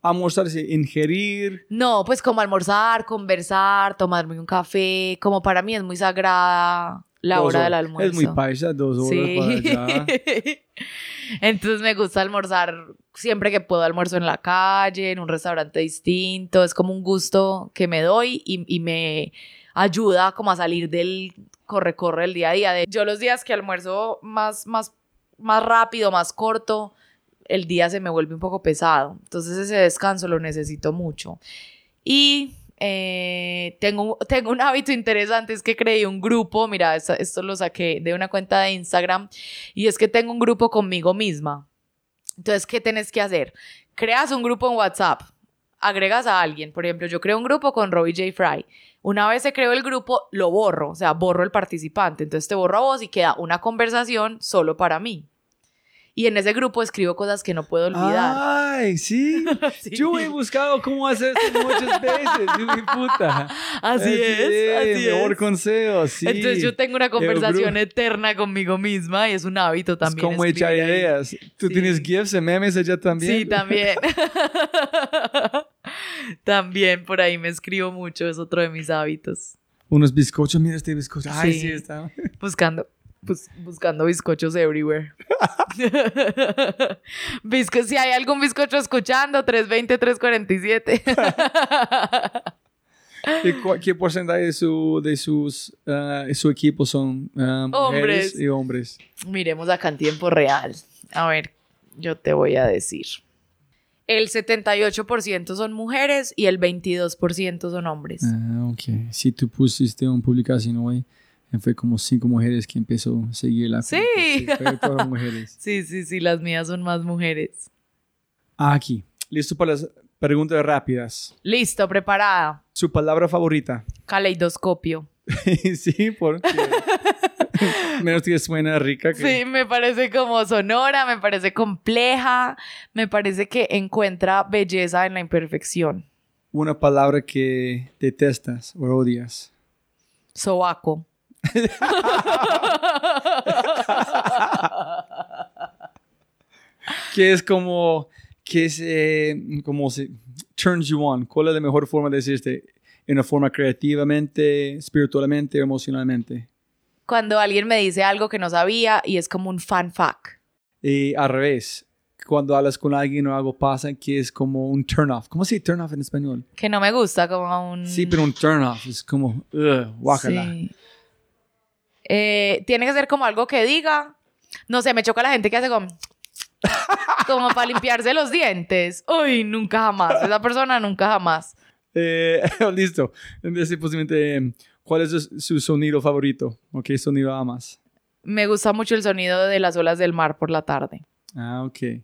Almorzarse, ingerir. No, pues como almorzar, conversar, tomarme un café, como para mí es muy sagrada la hora del almuerzo. Es muy paisa, dos horas Sí. para allá. Entonces me gusta almorzar siempre que puedo almuerzo en la calle, en un restaurante distinto. Es como un gusto que me doy y, y me ayuda como a salir del corre-corre del día a día. De- Yo los días que almuerzo más, más, más rápido, más corto, el día se me vuelve un poco pesado. Entonces ese descanso lo necesito mucho. Y eh, tengo, tengo un hábito interesante, es que creé un grupo, mira, esto, esto lo saqué de una cuenta de Instagram, y es que tengo un grupo conmigo misma. Entonces, ¿qué tenés que hacer? Creas un grupo en WhatsApp, agregas a alguien, por ejemplo, yo creo un grupo con Robbie J. Fry. Una vez se creó el grupo, lo borro, o sea, borro el participante. Entonces te borro a vos y queda una conversación solo para mí. Y en ese grupo escribo cosas que no puedo olvidar. Ay, sí. Sí. Yo he buscado cómo hacer esto muchas veces. mi puta. Así es, así mejor es. consejo, sí. Entonces yo tengo una conversación eterna conmigo misma y es un hábito Es también. como echar ahí. ideas. ¿Tú Sí. tienes GIFs y memes allá también? Sí, también. también por ahí me escribo mucho, es otro de mis hábitos. Unos bizcochos, mira este bizcocho. Ay, Sí. sí, está. Buscando, bus- buscando bizcochos everywhere. Bizco, si hay algún bizcocho escuchando, 320-347. ¿Qué, porcentaje de, su, de sus, ah, su equipo son ah, mujeres Hombres. y hombres? Miremos acá en tiempo real. A ver, yo te voy a decir. El 78% son mujeres y el 22% son hombres. Ah, ok. Si tú pusiste una publicación hoy, fue como cinco mujeres que empezó a seguir la Sí. cuenta. fue todas mujeres. Sí, sí, sí, las mías son más mujeres. Ah, aquí. Listo para las preguntas rápidas. Listo, preparada. ¿Su palabra favorita? Caleidoscopio. sí, porque menos que suena rica. Que... Sí, me parece como sonora, me parece compleja, me parece que encuentra belleza en la imperfección. Una palabra que detestas o odias. Sobaco. que es como que es eh, como se turns you on. ¿Cuál es la mejor forma de decirte? En una forma creativamente, espiritualmente, emocionalmente. Cuando alguien me dice algo que no sabía y es como un fan fact. Y al revés, cuando hablas con alguien o algo pasa que es como un turn off. ¿Cómo se dice turn off en español? Que no me gusta, como un... Sí, pero un turn off es como, ugh, guácala. Sí. Eh, tiene que ser como algo que diga. No sé, me choca la gente que hace como. como para limpiarse los dientes. Uy, nunca jamás. Esa persona nunca jamás. Eh, listo. Posiblemente, eh, ¿cuál es su, su sonido favorito? ¿O qué sonido amas? Me gusta mucho el sonido de las olas del mar por la tarde. Ah, ok.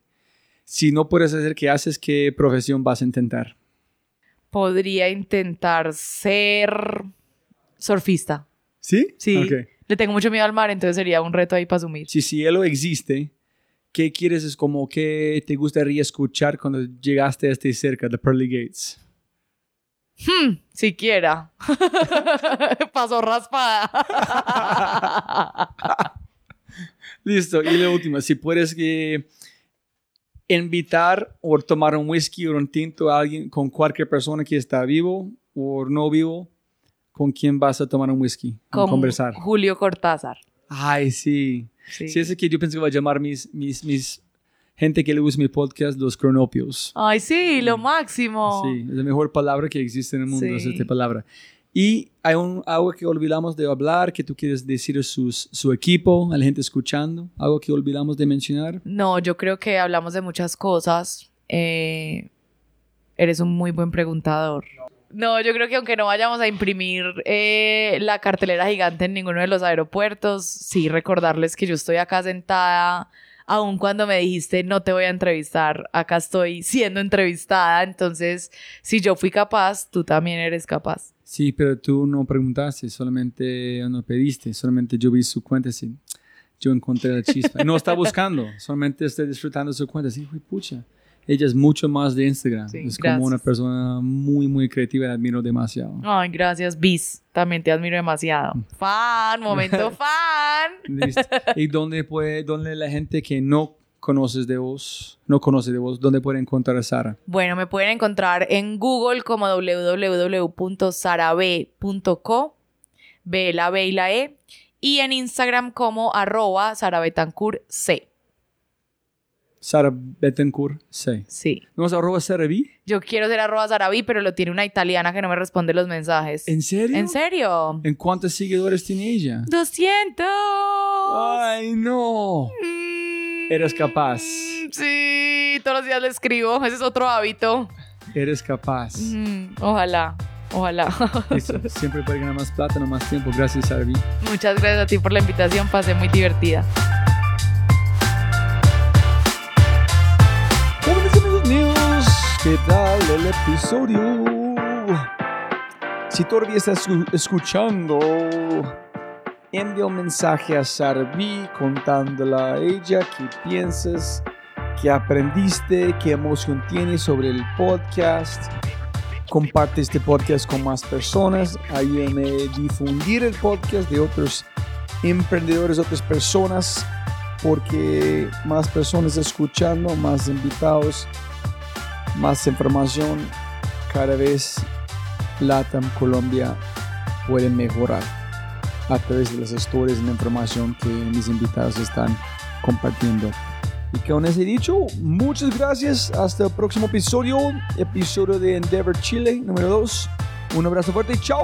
Si no puedes hacer, ¿qué haces? ¿Qué profesión vas a intentar? Podría intentar ser surfista. ¿Sí? Sí. Ok. Le tengo mucho miedo al mar, entonces sería un reto ahí para asumir. Si cielo existe, ¿qué quieres? Es como, ¿qué te gustaría escuchar cuando llegaste a este cerca de Pearly Gates? Hmm, siquiera. Pasó raspada. Listo. Y la última, si puedes eh, invitar o tomar un whisky o un tinto a alguien con cualquier persona que está vivo o no vivo, ¿con quién vas a tomar un whisky? Con conversar. Julio Cortázar. Ay, sí. Sí. Sí, ese que yo pensé que iba a llamar mis, mis, mis gente que le gusta mi podcast, los cronopios. Ay, sí, lo máximo. Sí, es la mejor palabra que existe en el mundo, es Sí. esta palabra. Y hay un, algo que olvidamos de hablar, que tú quieres decir a sus, su equipo, a la gente escuchando, algo que olvidamos de mencionar. No, yo creo que hablamos de muchas cosas. Eh, eres un muy buen preguntador. No, yo creo que aunque no vayamos a imprimir eh, la cartelera gigante en ninguno de los aeropuertos, sí recordarles que yo estoy acá sentada, aun cuando me dijiste no te voy a entrevistar, acá estoy siendo entrevistada, entonces si yo fui capaz, tú también eres capaz. Sí, pero tú no preguntaste, solamente no pediste, solamente yo vi su cuenta y yo encontré la chispa. No está buscando, solamente estoy disfrutando su cuenta. Sí, pucha. Ella es mucho más de Instagram. es como una persona muy, muy creativa y admiro demasiado. Ay, gracias, Bis. También te admiro demasiado. Mm. Fan, momento fan. ¿Y dónde puede, dónde la gente que no conoces de vos, no conoce de vos, ¿dónde pueden encontrar a Sara? Bueno, me pueden encontrar en Google como www.sarab.co, B, la B y la E, y en Instagram como arroba C. Sara Betancourt C. Sí. ¿No es arroba Sarabi? Yo quiero ser arroba Sarabi, pero lo tiene una italiana que no me responde los mensajes. ¿En serio? ¿En serio? ¿En cuántos seguidores tiene ella? 200. Ay, no. Mm. Eres capaz. Sí, todos los días le escribo. Ese es otro hábito. Eres capaz. Ojalá. Ojalá. Siempre puede ganar más plata, no más tiempo. Gracias, Arvi. Muchas gracias a ti por la invitación. Pasé muy divertida. ¿Qué tal el episodio? Si todavía estás escuchando envía un mensaje a Sarvi contándole a ella qué piensas, qué aprendiste, qué emoción tienes sobre el podcast. Comparte este podcast con más personas. Ayúdame a difundir el podcast de otros emprendedores, otras personas, porque más personas escuchando, más invitados, más información, cada vez LATAM Colombia puede mejorar a través de las historias y la información que mis invitados están compartiendo. Y con ese dicho, muchas gracias. Hasta el próximo episodio, episodio de Endeavor Chile número 2. Un abrazo fuerte chao.